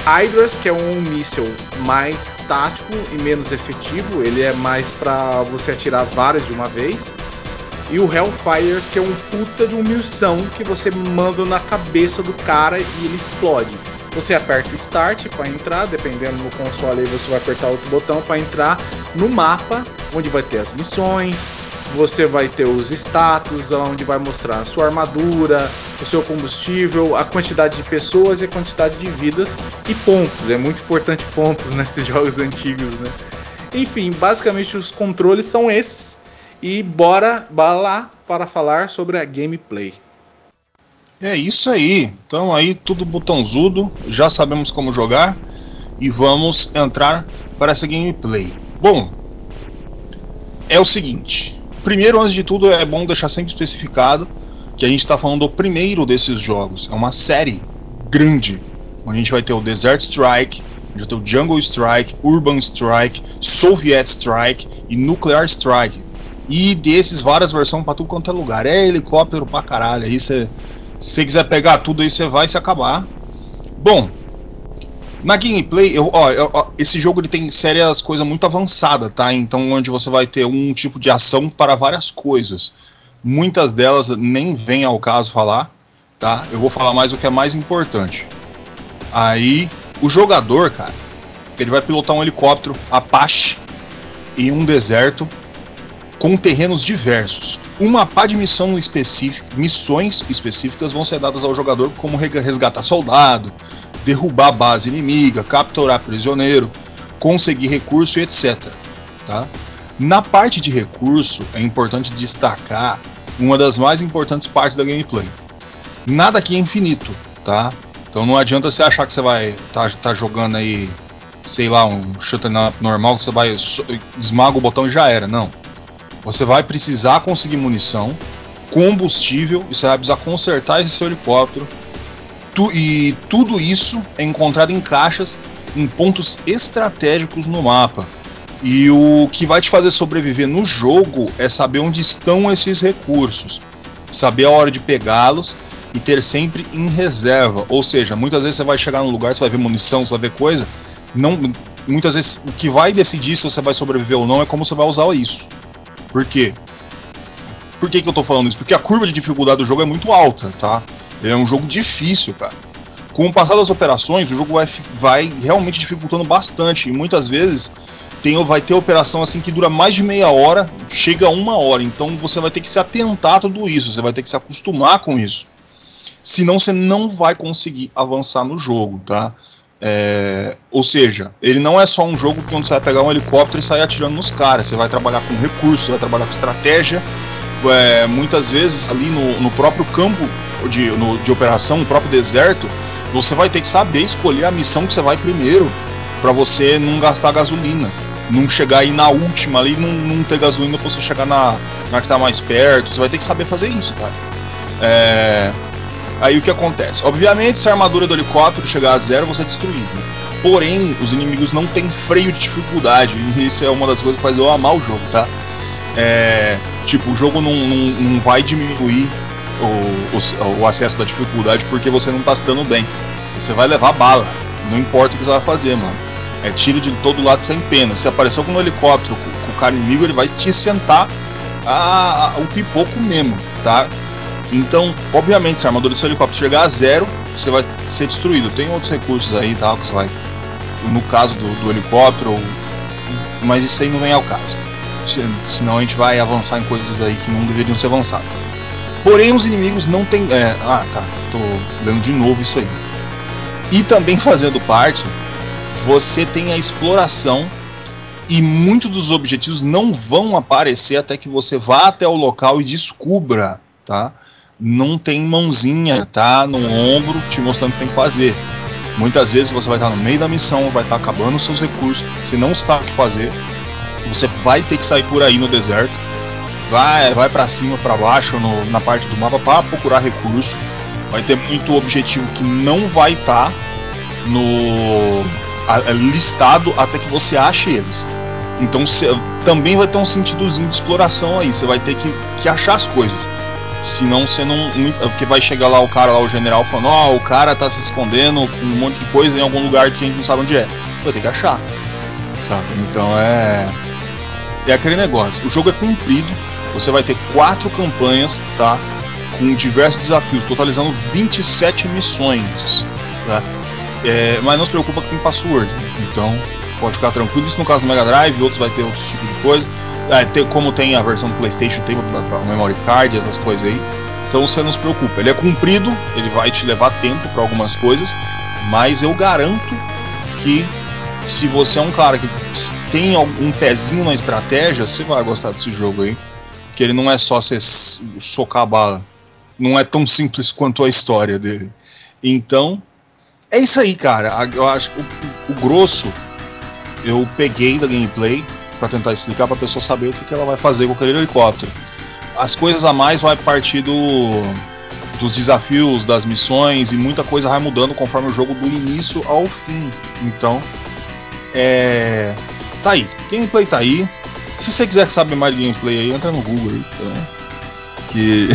Hydras, que é um míssil mais tático e menos efetivo, ele é mais para você atirar várias de uma vez. E o Hellfires, que é um puta de um munição que você manda na cabeça do cara e ele explode. Você aperta Start para entrar, dependendo do console aí você vai apertar outro botão para entrar no mapa, onde vai ter as missões, você vai ter os status, onde vai mostrar a sua armadura, o seu combustível, a quantidade de pessoas e a quantidade de vidas e pontos. É muito importante pontos nesses jogos antigos, né? Enfim, basicamente os controles são esses. E bora, lá para falar sobre a gameplay. É isso aí. Então aí tudo botãozudo, já sabemos como jogar e vamos entrar para essa gameplay. Bom, é o seguinte. Primeiro, antes de tudo, é bom deixar sempre especificado que a gente está falando do primeiro desses jogos. É uma série grande, onde a gente vai ter o Desert Strike, A gente vai ter o Jungle Strike, Urban Strike, Soviet Strike e Nuclear Strike. E desses, várias versões pra tudo quanto é lugar. É helicóptero pra caralho. Aí você. Se você quiser pegar tudo aí, você vai se acabar. Bom, na gameplay, eu, ó, eu, ó, esse jogo ele tem sérias coisas muito avançadas, tá? Então, onde você vai ter um tipo de ação para várias coisas. Muitas delas nem vem ao caso falar, tá? Eu vou falar mais o que é mais importante. Aí, o jogador, cara, ele vai pilotar um helicóptero Apache em um deserto com terrenos diversos. Uma pá de missão específica, missões específicas vão ser dadas ao jogador, como resgatar soldado, derrubar base inimiga, capturar prisioneiro, conseguir recurso e etc. Tá? Na parte de recurso, é importante destacar uma das mais importantes partes da gameplay. Nada aqui é infinito, tá? Então não adianta você achar que você vai tá, tá jogando aí, sei lá, um shooter normal, que você vai esmaga o botão e já era. Não. Você vai precisar conseguir munição, combustível, e você vai precisar consertar esse seu helicóptero. Tu, e tudo isso é encontrado em caixas em pontos estratégicos no mapa. E o que vai te fazer sobreviver no jogo é saber onde estão esses recursos, saber a hora de pegá-los e ter sempre em reserva. Ou seja, muitas vezes você vai chegar num lugar, você vai ver munição, você vai ver coisa. Não, muitas vezes o que vai decidir se você vai sobreviver ou não é como você vai usar isso. Por quê? Por que, que eu tô falando isso? Porque a curva de dificuldade do jogo é muito alta, tá? Ele é um jogo difícil, cara. Com o passar das operações, o jogo vai, vai realmente dificultando bastante. E muitas vezes tem, vai ter operação assim que dura mais de meia hora, chega a uma hora. Então você vai ter que se atentar a tudo isso, você vai ter que se acostumar com isso. Senão você não vai conseguir avançar no jogo, tá? É, ou seja, ele não é só um jogo que você vai pegar um helicóptero e sair atirando nos caras. Você vai trabalhar com recursos, vai trabalhar com estratégia. É, muitas vezes ali no, no próprio campo de, no, de operação, no próprio deserto, você vai ter que saber escolher a missão que você vai primeiro para você não gastar gasolina. Não chegar aí na última ali não, não ter gasolina pra você chegar na, na que tá mais perto. Você vai ter que saber fazer isso, cara. É, Aí o que acontece? Obviamente, se a armadura do helicóptero chegar a zero, você é destruído. Porém, os inimigos não têm freio de dificuldade. E isso é uma das coisas que faz eu amar o jogo, tá? É, tipo, o jogo não, não, não vai diminuir o, o, o, acesso da dificuldade porque você não tá se dando bem. Você vai levar bala. Não importa o que você vai fazer, mano. É tiro de todo lado sem pena. Se aparecer algum helicóptero com, com o cara inimigo, ele vai te sentar a, a, o pipoco mesmo, tá? Então, obviamente, se a armadura do seu helicóptero chegar a zero, você vai ser destruído. Tem outros recursos aí, tal, que você vai. No caso do, do helicóptero, mas isso aí não vem ao caso. Senão a gente vai avançar em coisas aí que não deveriam ser avançadas. Porém, os inimigos não têm. É, ah, tá. Tô lendo de novo isso aí. E também fazendo parte, você tem a exploração e muitos dos objetivos não vão aparecer até que você vá até o local e descubra, tá? Não tem mãozinha, tá? No ombro te mostrando o que você tem que fazer. Muitas vezes você vai estar no meio da missão, vai estar acabando os seus recursos, você não sabe o que fazer, você vai ter que sair por aí no deserto, vai, vai para cima, para baixo no, na parte do mapa para procurar recurso. Vai ter muito objetivo que não vai estar no a, listado até que você ache eles. Então cê, também vai ter um sentidozinho de exploração aí. Você vai ter que, que achar as coisas. Senão você não. Porque vai chegar lá o cara lá, o general, falando, ó, oh, o cara tá se escondendo com um monte de coisa em algum lugar que a gente não sabe onde é. Você vai ter que achar. Sabe? Então é. É aquele negócio. O jogo é comprido. Você vai ter quatro campanhas, tá? Com diversos desafios, totalizando 27 missões. Tá? É, mas não se preocupa que tem password. Então pode ficar tranquilo. Isso no caso do Mega Drive, outros vai ter outros tipos de coisa. É, tem, como tem a versão do PlayStation, tem para memory card, essas coisas aí. Então você não se preocupa. Ele é comprido, ele vai te levar tempo para algumas coisas, mas eu garanto que se você é um cara que tem um pezinho na estratégia, você vai gostar desse jogo aí. Que ele não é só você socar a bala. Não é tão simples quanto a história dele. Então, é isso aí, cara. Eu acho o, o grosso eu peguei da gameplay para tentar explicar para a pessoa saber o que, que ela vai fazer com aquele helicóptero. As coisas a mais vai partir do, dos desafios, das missões e muita coisa vai mudando conforme o jogo do início ao fim. Então, É. Tá aí. Gameplay tá aí. Se você quiser saber mais de gameplay aí, entra no Google aí. Tá? Que.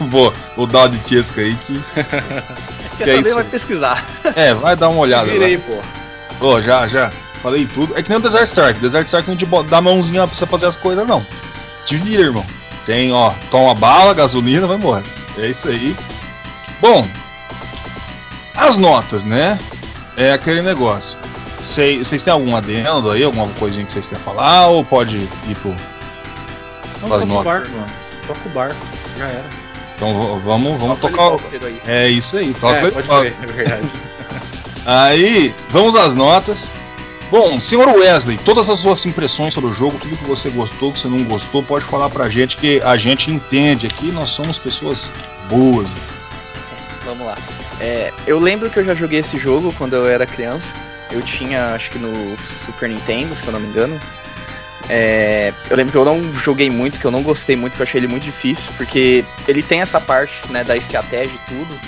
vou, vou dar uma de Tiesca aí que. Que é isso vai pesquisar. É, vai dar uma olhada. Virei, Vai. pô. Ô, já, já. Falei tudo. É que nem o Desert Strike. Desert Strike não te dá mãozinha pra você fazer as coisas, não. Te vira, irmão. Tem, ó, toma bala, gasolina, vai embora. É isso aí. Bom, as notas, né? É aquele negócio. Cê- Vocês têm algum adendo aí, alguma coisinha que vocês querem falar? Ou pode ir pro. Não, Faz toca o barco, mano. Toca o barco. Já era. Então vamos, vamos Toca tocar. o- aí. É isso aí, toca é, pode ser, é verdade. Aí, vamos às notas. Bom, senhor Wesley, todas as suas impressões sobre o jogo, tudo que você gostou, que você não gostou, pode falar pra gente que a gente entende aqui, nós somos pessoas boas. Vamos lá. É, eu lembro que eu já joguei esse jogo quando eu era criança. Eu tinha, acho que no Super Nintendo, se eu não me engano. É, eu lembro que eu não joguei muito, que eu não gostei muito, que eu achei ele muito difícil, porque ele tem essa parte né, da estratégia e tudo,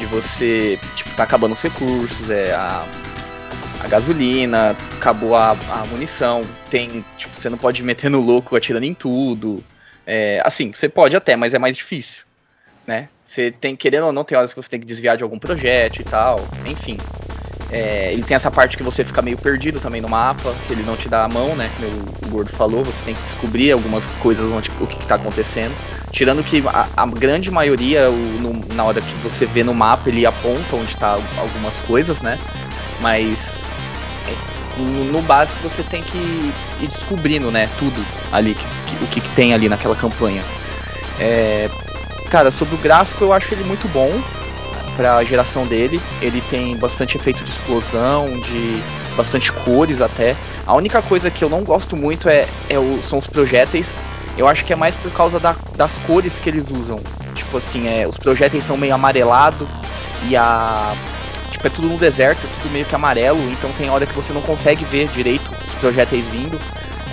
de você, tipo, tá acabando os recursos, é a, a gasolina, acabou a, a munição, tem, tipo, você não pode meter no louco atirando em tudo. É, assim, você pode até, mas é mais difícil, né? Você tem, querendo ou não, tem horas que você tem que desviar de algum projeto e tal, enfim. É, ele tem essa parte que você fica meio perdido também no mapa, que ele não te dá a mão, né? Como o, Gordo falou, você tem que descobrir algumas coisas, onde, o que está acontecendo. Tirando que a, a grande maioria, o, no- na hora que você vê no mapa, ele aponta onde está algumas coisas, né? Mas no, no básico você tem que ir descobrindo, né? Tudo ali, que- que- o que, que tem ali naquela campanha. É, cara, sobre o gráfico eu acho ele muito bom para a geração dele. Ele tem bastante efeito de explosão, de bastante cores até. A única coisa que eu não gosto muito é, é o- são os projéteis. Eu acho que é mais por causa da- das cores que eles usam. Tipo assim, é, os projéteis são meio amarelado e a tipo é tudo no deserto, é tudo meio que amarelo. Então tem hora que você não consegue ver direito os projéteis vindo.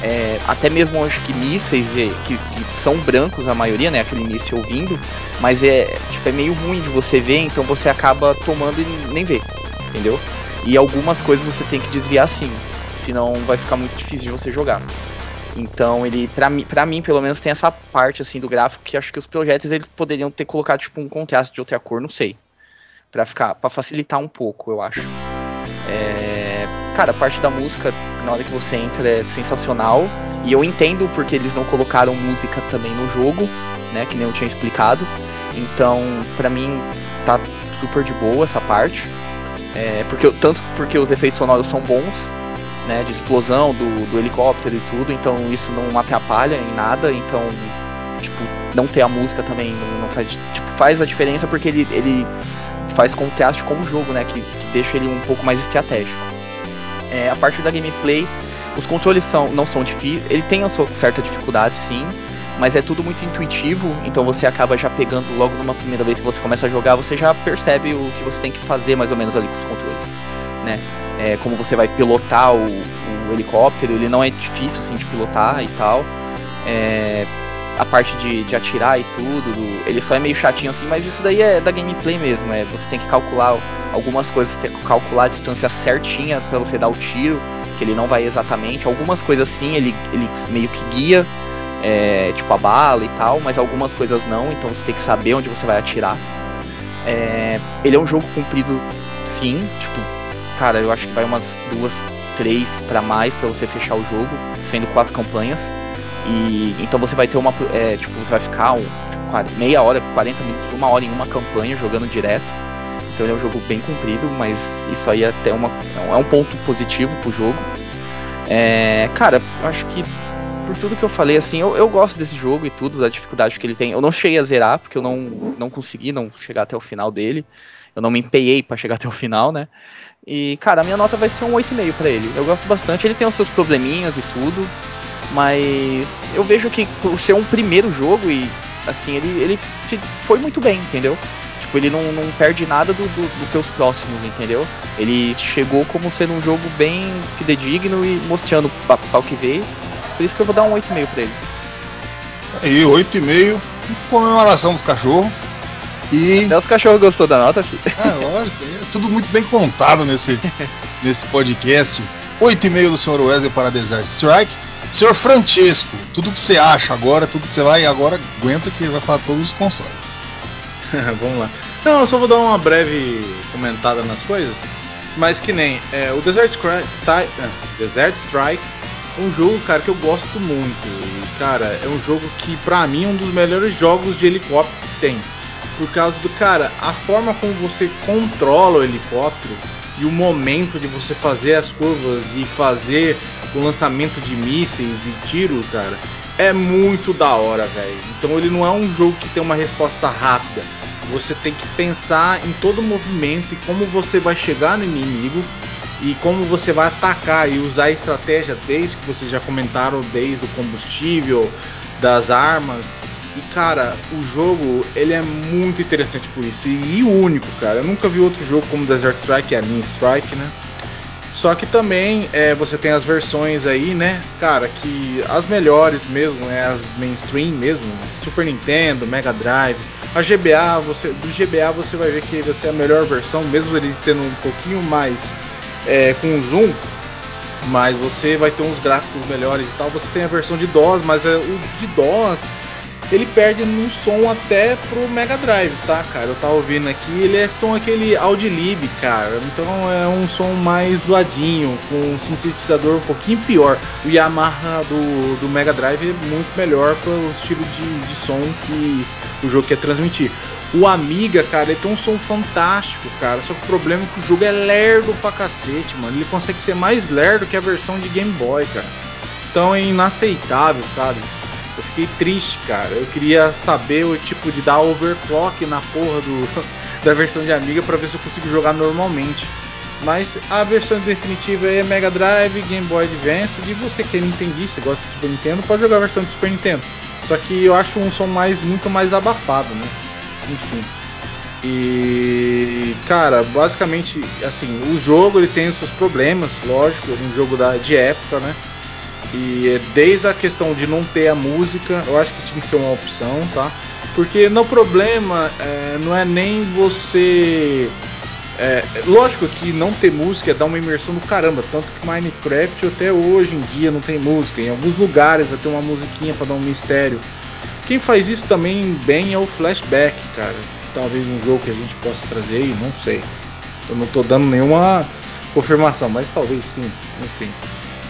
É, até mesmo acho que mísseis é, que, que são brancos a maioria, né? Aquele míssil vindo, mas é tipo é meio ruim de você ver, então você acaba tomando e nem vê, entendeu? E algumas coisas você tem que desviar sim, senão vai ficar muito difícil de você jogar. Então ele, pra mim, pra mim pelo menos tem essa parte assim do gráfico que acho que os projetos eles poderiam ter colocado tipo um contraste de outra cor, não sei, Pra ficar, para facilitar um pouco, eu acho. É, cara, a parte da música na hora que você entra é sensacional e eu entendo porque eles não colocaram música também no jogo, né, que nem eu tinha explicado. Então, pra mim tá super de boa essa parte. É, porque tanto porque os efeitos sonoros são bons, né, de explosão do, do helicóptero e tudo, então isso não atrapalha em nada, então tipo, não ter a música também não, não faz, tipo, faz a diferença porque ele, ele faz contraste com o jogo, né, que, que deixa ele um pouco mais estratégico. É, a parte da gameplay, os controles são, não são difíceis, ele tem a sua certa dificuldade sim, mas é tudo muito intuitivo, então você acaba já pegando logo numa primeira vez que você começa a jogar, você já percebe o que você tem que fazer mais ou menos ali com os controles, né? É, como você vai pilotar o, o helicóptero, ele não é difícil assim de pilotar e tal. É, a parte de, de atirar e tudo, do- ele só é meio chatinho assim, mas isso daí é da gameplay mesmo, é você tem que calcular algumas coisas, tem que calcular a distância certinha para você dar o tiro, que ele não vai exatamente, algumas coisas sim, ele, ele meio que guia, é, tipo a bala e tal, mas algumas coisas não, então você tem que saber onde você vai atirar. É, ele é um jogo comprido, sim, tipo, cara, eu acho que vai umas duas, três pra mais pra você fechar o jogo, sendo quatro campanhas. E então você vai ter uma, é, tipo, você vai ficar um, tipo, meia hora, 40 minutos, uma hora em uma campanha jogando direto. Então ele é um jogo bem comprido, mas isso aí é até uma, é um ponto positivo pro jogo. É, cara, eu acho que por tudo que eu falei, assim, eu, eu gosto desse jogo e tudo, da dificuldade que ele tem. Eu não cheguei a zerar, porque eu não, não consegui não chegar até o final dele. Eu não me empenhei pra chegar até o final, né? E, cara, a minha nota vai ser um 8,5 pra ele. Eu gosto bastante, ele tem os seus probleminhas e tudo, mas eu vejo que por ser um primeiro jogo e, assim, ele, ele se foi muito bem, entendeu? Tipo, ele não, não perde nada do, do- dos seus próximos, entendeu? Ele chegou como sendo um jogo bem fidedigno e mostrando o que veio. Por isso que eu vou dar um 8,5 pra ele. Aí, 8,5, comemoração dos cachorros. E. Até os cachorros gostou da nota, filho. É, lógico, é tudo muito bem contado nesse, nesse podcast. 8,5 do senhor Wesley para Desert Strike. Senhor Francesco, tudo que você acha agora, tudo que você vai agora, aguenta que ele vai falar todos os consoles. Vamos lá. Não, eu só vou dar uma breve comentada nas coisas. Mas que nem é, o Desert Strike, é, Desert Strike é um jogo, cara, que eu gosto muito. E, cara, é um jogo que pra mim é um dos melhores jogos de helicóptero que tem. Por causa do, cara, a forma como você controla o helicóptero e o momento de você fazer as curvas e fazer o lançamento de mísseis e tiro, cara, é muito da hora, velho. Então ele não é um jogo que tem uma resposta rápida. Você tem que pensar em todo o movimento e como você vai chegar no inimigo e como você vai atacar e usar a estratégia desde que vocês já comentaram, desde o combustível, das armas. E cara, o jogo ele é muito interessante por isso e, único, cara. Eu nunca vi outro jogo como Desert Strike, a Mini Strike, né? Só que também é, você tem as versões aí, né? Cara, que as melhores mesmo, né? As mainstream mesmo, Super Nintendo, Mega Drive. A GBA, você, do GBA você vai ver que vai ser a melhor versão, mesmo ele sendo um pouquinho mais é, com zoom, mas você vai ter uns gráficos melhores e tal. Você tem a versão de DOS, mas é, o de DOS ele perde no som até pro Mega Drive, tá, cara? Eu tava ouvindo aqui, ele é som aquele Audilib, cara. Então é um som mais zoadinho, com um sintetizador um pouquinho pior. O Yamaha do, do Mega Drive é muito melhor pelo estilo de, de som que o jogo quer transmitir. O Amiga, cara, ele tem um som fantástico, cara. Só que o problema é que o jogo é lerdo pra cacete, mano. Ele consegue ser mais lerdo que a versão de Game Boy, cara. Então é inaceitável, sabe? Eu fiquei triste, cara. Eu queria saber o tipo de dar overclock na porra do, da versão de Amiga para ver se eu consigo jogar normalmente. Mas a versão definitiva é Mega Drive, Game Boy Advance. E você que é Nintendista, gosta de Super Nintendo, pode jogar a versão de Super Nintendo. Só que eu acho um som mais muito mais abafado, né? Enfim. E cara, basicamente, assim, o jogo ele tem os seus problemas, lógico, é um jogo da, de época, né? E desde a questão de não ter a música, eu acho que tinha que ser uma opção, tá? Porque no problema é, não é nem você. É, lógico que não ter música é dar uma imersão do caramba, tanto que Minecraft até hoje em dia não tem música. Em alguns lugares vai ter uma musiquinha para dar um mistério. Quem faz isso também bem é o Flashback, cara. Talvez um jogo que a gente possa trazer aí, não sei. Eu não tô dando nenhuma confirmação, mas talvez sim, enfim.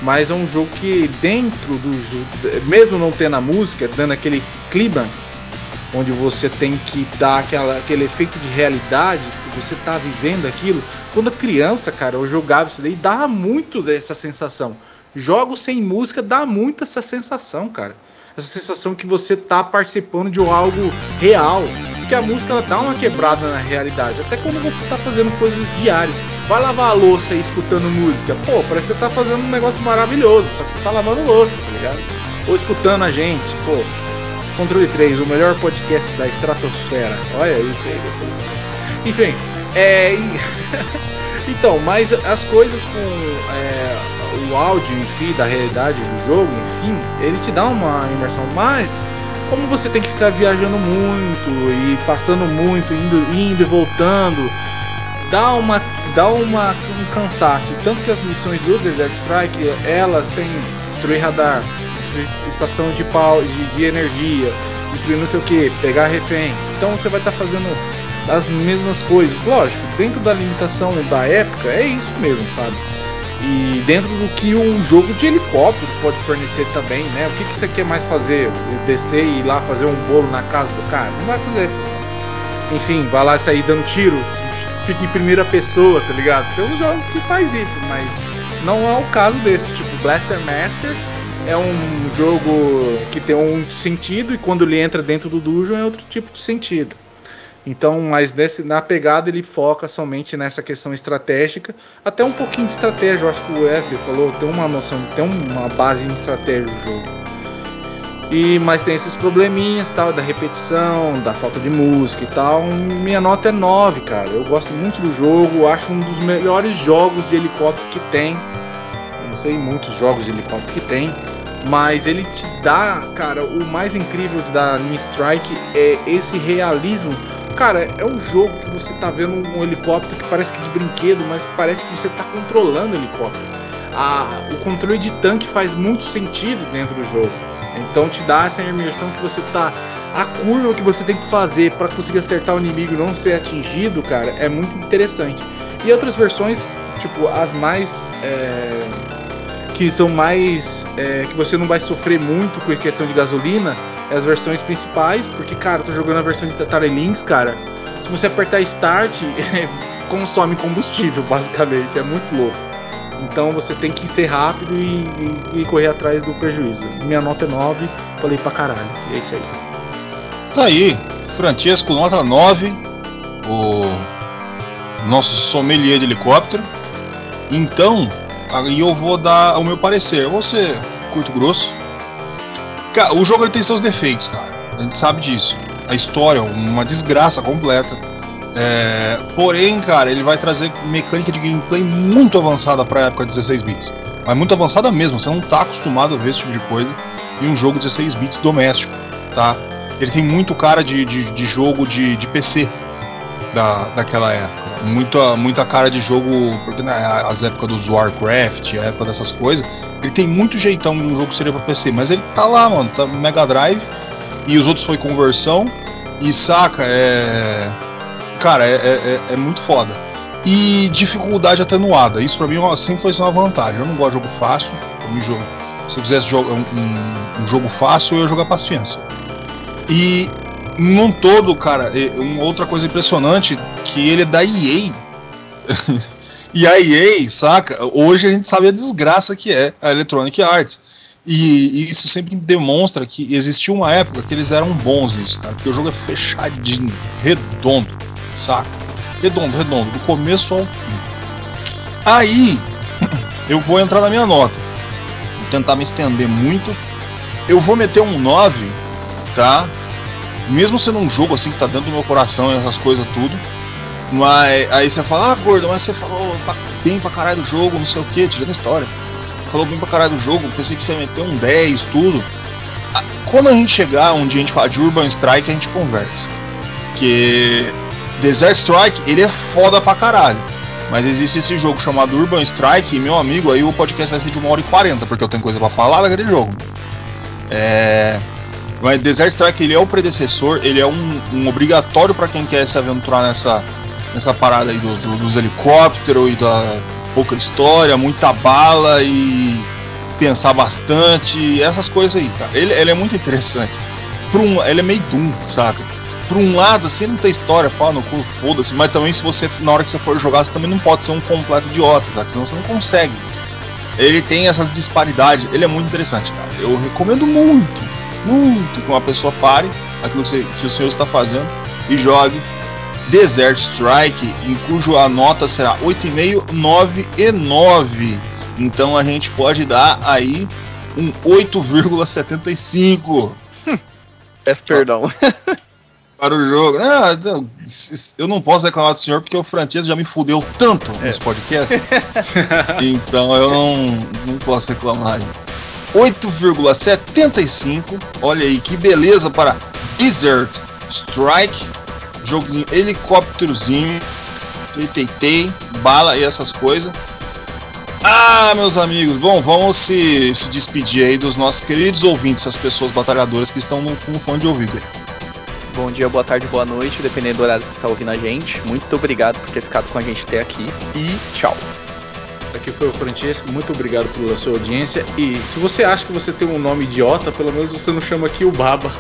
Mas é um jogo que dentro do jogo, mesmo não tendo a música, dando aquele clímax, onde você tem que dar aquela, aquele efeito de realidade, que você tá vivendo aquilo. Quando criança, cara, eu jogava isso daí, dá muito essa sensação. Jogos sem música dá muito essa sensação, cara. Essa sensação que você tá participando de algo real. Porque a música ela dá uma quebrada na realidade. Até quando você tá fazendo coisas diárias Vai lavar a louça aí escutando música. Pô, parece que você tá fazendo um negócio maravilhoso, só que você tá lavando louça, tá ligado? Ou escutando a gente, pô. Controle 3, o melhor podcast da estratosfera. Olha isso aí, vocês. Enfim, é. então, mas as coisas com é, o áudio, enfim, da realidade do jogo, enfim, ele te dá uma imersão. Mas, como você tem que ficar viajando muito e passando muito, indo, indo e voltando, dá uma dá uma, um cansaço. Tanto que as missões do Desert Strike, elas têm destruir radar, destruir estação de pau de, de energia, destruir não sei o que, pegar refém. Então você vai estar tá fazendo as mesmas coisas. Lógico, dentro da limitação da época, é isso mesmo, sabe? E dentro do que um jogo de helicóptero pode fornecer também, né? O que, que você quer mais fazer? Descer e ir lá fazer um bolo na casa do cara? Não vai fazer. Enfim, vai lá sair dando tiros, fica em primeira pessoa, tá ligado? Tem uns jogos que faz isso, mas não é o caso desse. Tipo, Blaster Master é um jogo que tem um sentido e quando ele entra dentro do dungeon é outro tipo de sentido. Então, mas nesse, na pegada ele foca somente nessa questão estratégica, até um pouquinho de estratégia, eu acho que o Wesley falou, tem uma noção, tem uma base em estratégia do jogo. E mas tem esses probleminhas, tal, da repetição, da falta de música e tal. Minha nota é 9, cara. Eu gosto muito do jogo, acho um dos melhores jogos de helicóptero que tem. Eu não sei muitos jogos de helicóptero que tem, mas ele te dá, cara, o mais incrível da Anime Strike é esse realismo. Cara, é um jogo que você tá vendo um helicóptero que parece que de brinquedo, mas parece que você tá controlando o helicóptero o controle de tanque faz muito sentido dentro do jogo. Então te dá essa imersão que você tá. A curva que você tem que fazer para conseguir acertar o inimigo e não ser atingido, cara, é muito interessante. E outras versões, tipo, as mais. É, que são mais. É, que você não vai sofrer muito com a questão de gasolina, é as versões principais, porque, cara, eu tô jogando a versão de Atari Lynx, cara. Se você apertar Start, consome combustível, basicamente. É muito louco. Então você tem que ser rápido e, e, e, correr atrás do prejuízo. Minha nota é 9, falei pra caralho. E é isso aí. Tá aí, Francesco, nota 9. O nosso sommelier de helicóptero. Então, aí eu vou dar o meu parecer. Eu vou ser curto grosso. Cara, o jogo ele tem seus defeitos, cara. A gente sabe disso. A história, uma desgraça completa. É, porém, cara, ele vai trazer mecânica de gameplay muito avançada para a época de 16 bits. Mas muito avançada mesmo, você não tá acostumado a ver esse tipo de coisa em um jogo 16 bits doméstico, tá? Ele tem muito cara de, de, de jogo de, de PC da, daquela época. Muita, muita cara de jogo, porque né, as épocas dos Warcraft, a época dessas coisas, ele tem muito jeitão de um jogo que seria pra PC, mas ele tá lá, mano, tá Mega Drive e os outros foi conversão e saca, é cara, é, é, é, muito foda. E dificuldade atenuada. Isso pra mim sempre foi uma vantagem. Eu não gosto de jogo fácil. Eu jogo, se eu quisesse jogar um, um, jogo fácil, eu ia jogar paciência. E num todo, cara, uma outra coisa impressionante que ele é da EA. e a EA, saca? Hoje a gente sabe a desgraça que é a Electronic Arts. E, e, isso sempre demonstra que existiu uma época que eles eram bons nisso, cara. Porque o jogo é fechadinho, redondo saco? Redondo, redondo, do começo ao fim. Aí, eu vou entrar na minha nota. Vou tentar me estender muito. Eu vou meter um 9, tá? Mesmo sendo um jogo assim que tá dentro do meu coração e essas coisas tudo. Mas aí você fala, ah, gordo, mas você falou bem pra caralho do jogo, não sei o que, tirando a história. Falou bem pra caralho do jogo, pensei que você ia meter um 10, tudo. Ah, quando a gente chegar um dia a gente falar de Urban Strike, a gente conversa. Que Desert Strike, ele é foda pra caralho. Mas existe esse jogo chamado Urban Strike, e meu amigo, aí o podcast vai ser de 1 hora e 40, porque eu tenho coisa para falar daquele jogo. É. Mas Desert Strike ele é o predecessor, ele é um, um obrigatório para quem quer se aventurar nessa, nessa parada aí do, do, dos helicópteros e da pouca história, muita bala e pensar bastante, essas coisas aí, cara. Ele, ele é muito interessante. Um, ele é meio Doom, saca? Por um lado, assim, não tem história, pau no cu, foda-se, mas também se você, na hora que você for jogar, você também não pode ser um completo idiota, sabe? Senão você não consegue. Ele tem essas disparidades, ele é muito interessante, cara. Eu recomendo muito, muito que uma pessoa pare aquilo que, você, que o senhor está fazendo e jogue Desert Strike, em cujo a nota será 8,5, 9 e 9. Então a gente pode dar aí um 8,75. Peço perdão. para o jogo. Ah, eu não posso reclamar do senhor porque o Francesco já me fudeu tanto é. nesse podcast. então eu não, não posso reclamar. 8,75. Olha aí que beleza para Desert Strike. Joguinho helicópterozinho. Teitei, bala e essas coisas. Ah, meus amigos, bom, vamos se, se despedir aí dos nossos queridos ouvintes, as pessoas batalhadoras que estão no, com fone de ouvido aí. Bom dia, boa tarde, boa noite, dependendo do horário que você está ouvindo a gente. Muito obrigado por ter ficado com a gente até aqui e tchau. Aqui foi o Francesco, muito obrigado pela sua audiência. E se você acha que você tem um nome idiota, pelo menos você não chama aqui o Baba.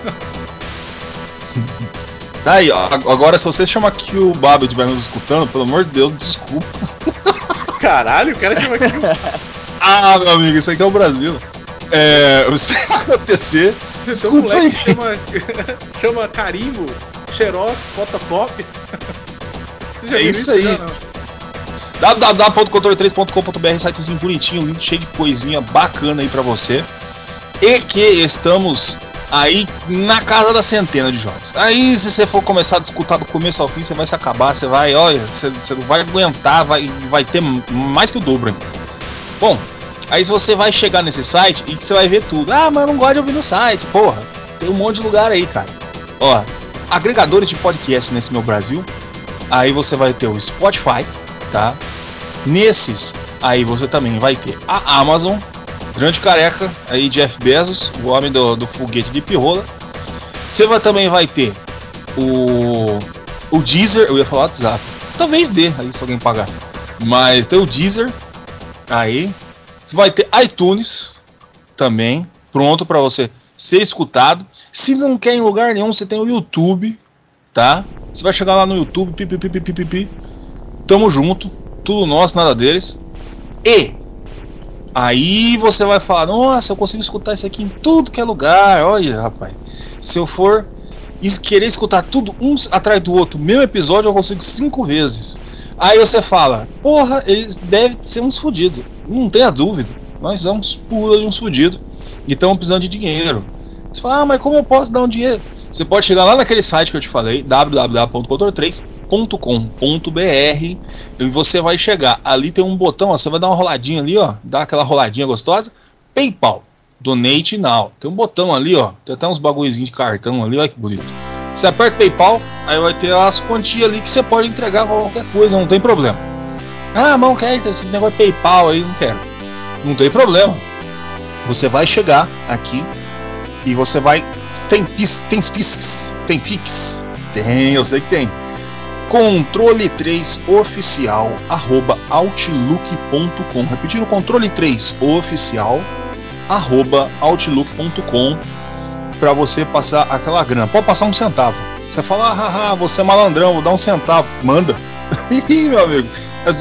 Tá aí, ó, agora se você chama aqui o Baba e estiver nos escutando, pelo amor de Deus, desculpa. Caralho, o cara chama aqui o. ah, meu amigo, isso aqui é o Brasil. É, se acontecer, Seu moleque chama, chama carimbo, xerox, fotopop. É isso aí. www.controle3.com.br, sitezinho bonitinho, link cheio de coisinha bacana aí pra você. E que estamos aí na casa da centena de jogos. Aí se você for começar a escutar do começo ao fim, você vai se acabar, você vai, olha, você, você não vai aguentar, vai, vai ter mais que o dobro. Bom, Aí você vai chegar nesse site e você vai ver tudo. Ah, mas eu não gosto de ouvir no site. Porra, tem um monte de lugar aí, cara. Ó, agregadores de podcast nesse meu Brasil. Aí você vai ter o Spotify, tá? Nesses Aí você também vai ter a Amazon, grande careca, aí Jeff Bezos, o homem do, do foguete de pirrola. Você vai, também vai ter o, o Deezer, eu ia falar WhatsApp. Talvez dê aí se alguém pagar. Mas tem o Deezer aí. Vai ter iTunes também, pronto para você ser escutado. Se não quer em lugar nenhum, você tem o YouTube, tá? Você vai chegar lá no YouTube, pipi, Tamo junto, tudo nosso, nada deles. E aí você vai falar: Nossa, eu consigo escutar isso aqui em tudo que é lugar. Olha, rapaz, se eu for querer escutar tudo um atrás do outro, mesmo episódio, eu consigo cinco vezes. Aí você fala: Porra, eles devem ser uns fodidos. Não tenha dúvida, nós somos pura de uns fodidos e estamos precisando de dinheiro. Você fala: Ah, mas como eu posso dar um dinheiro? Você pode chegar lá naquele site que eu te falei, www.control3.com.br e você vai chegar. Ali tem um botão, ó, você vai dar uma roladinha ali, ó, dá aquela roladinha gostosa. PayPal, Donate Now. Tem um botão ali, ó, tem até uns bagulhozinhos de cartão ali, olha que bonito. Você aperta PayPal, aí vai ter as quantias ali que você pode entregar qualquer coisa, não tem problema. Ah, mas não esse negócio PayPal aí, não quero. Não tem problema. Você vai chegar aqui e você vai tem pis, tem Pix, tem Pix? Tem, eu sei que tem. Controle 3 oficial arroba outlook.com. Repetindo, controle 3 oficial arroba outlook.com para você passar aquela grana. Pode passar um centavo. Você fala, ah, haha, você é malandrão, vou dar um centavo. Manda. meu amigo,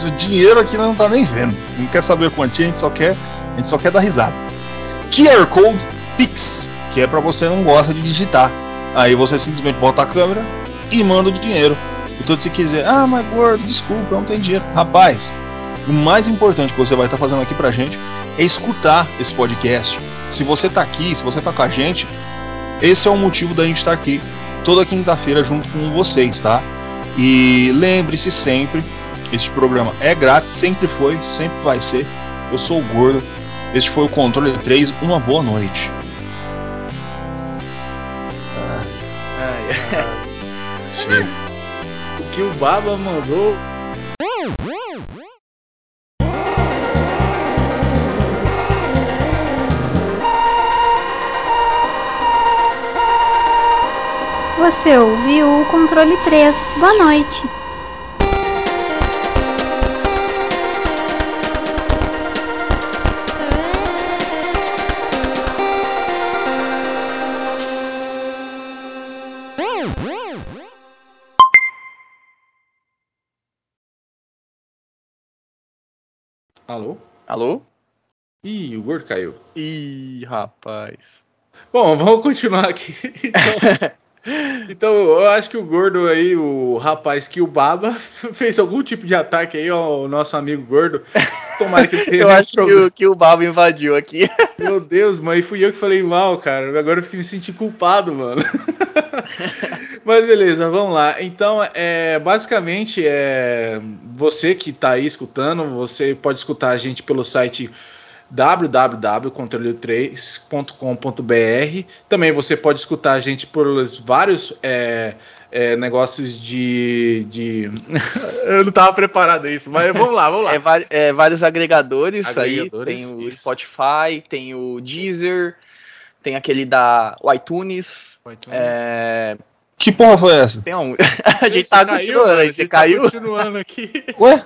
o dinheiro aqui não tá nem vendo. Não quer saber quantia, a gente só quer, a gente só quer dar risada. QR Code Pix que é para você não gosta de digitar. Aí você simplesmente bota a câmera e manda o dinheiro. Então se quiser, ah, mas gordo, desculpa, não tem dinheiro. Rapaz, o mais importante que você vai estar tá fazendo aqui pra gente é escutar esse podcast. Se você tá aqui, se você tá com a gente, esse é o motivo da gente estar tá aqui toda quinta-feira junto com vocês, tá? E lembre-se sempre, este programa é grátis, sempre foi, sempre vai ser. Eu sou o Gordo. Este foi o Controle 3. Uma boa noite. o que o Baba mandou. Você ouviu o controle 3. Boa noite. Alô? Alô? Ih, o gordo caiu. Ih, rapaz. Bom, vamos continuar aqui. Então, então, eu acho que o gordo aí, o rapaz que o baba, fez algum tipo de ataque aí ao nosso amigo gordo. Tomara que tenha. eu acho que o, que o baba invadiu aqui. Meu Deus, mas fui eu que falei mal, cara. Agora eu fiquei me sentindo culpado, mano. Mas beleza, vamos lá. Então, é, basicamente, é, você que está aí escutando, você pode escutar a gente pelo site www.controle3.com.br. Também você pode escutar a gente por vários é, é, negócios de. de... Eu não estava preparado a isso, mas vamos lá, vamos lá. É, é vários agregadores, agregadores, aí. Tem o isso. Spotify, tem o Deezer, tem aquele da o iTunes. O iTunes. É, que porra foi essa? Tem um... a gente tá caiu, continuando, a gente, caiu. Tá continuando aqui. Ué?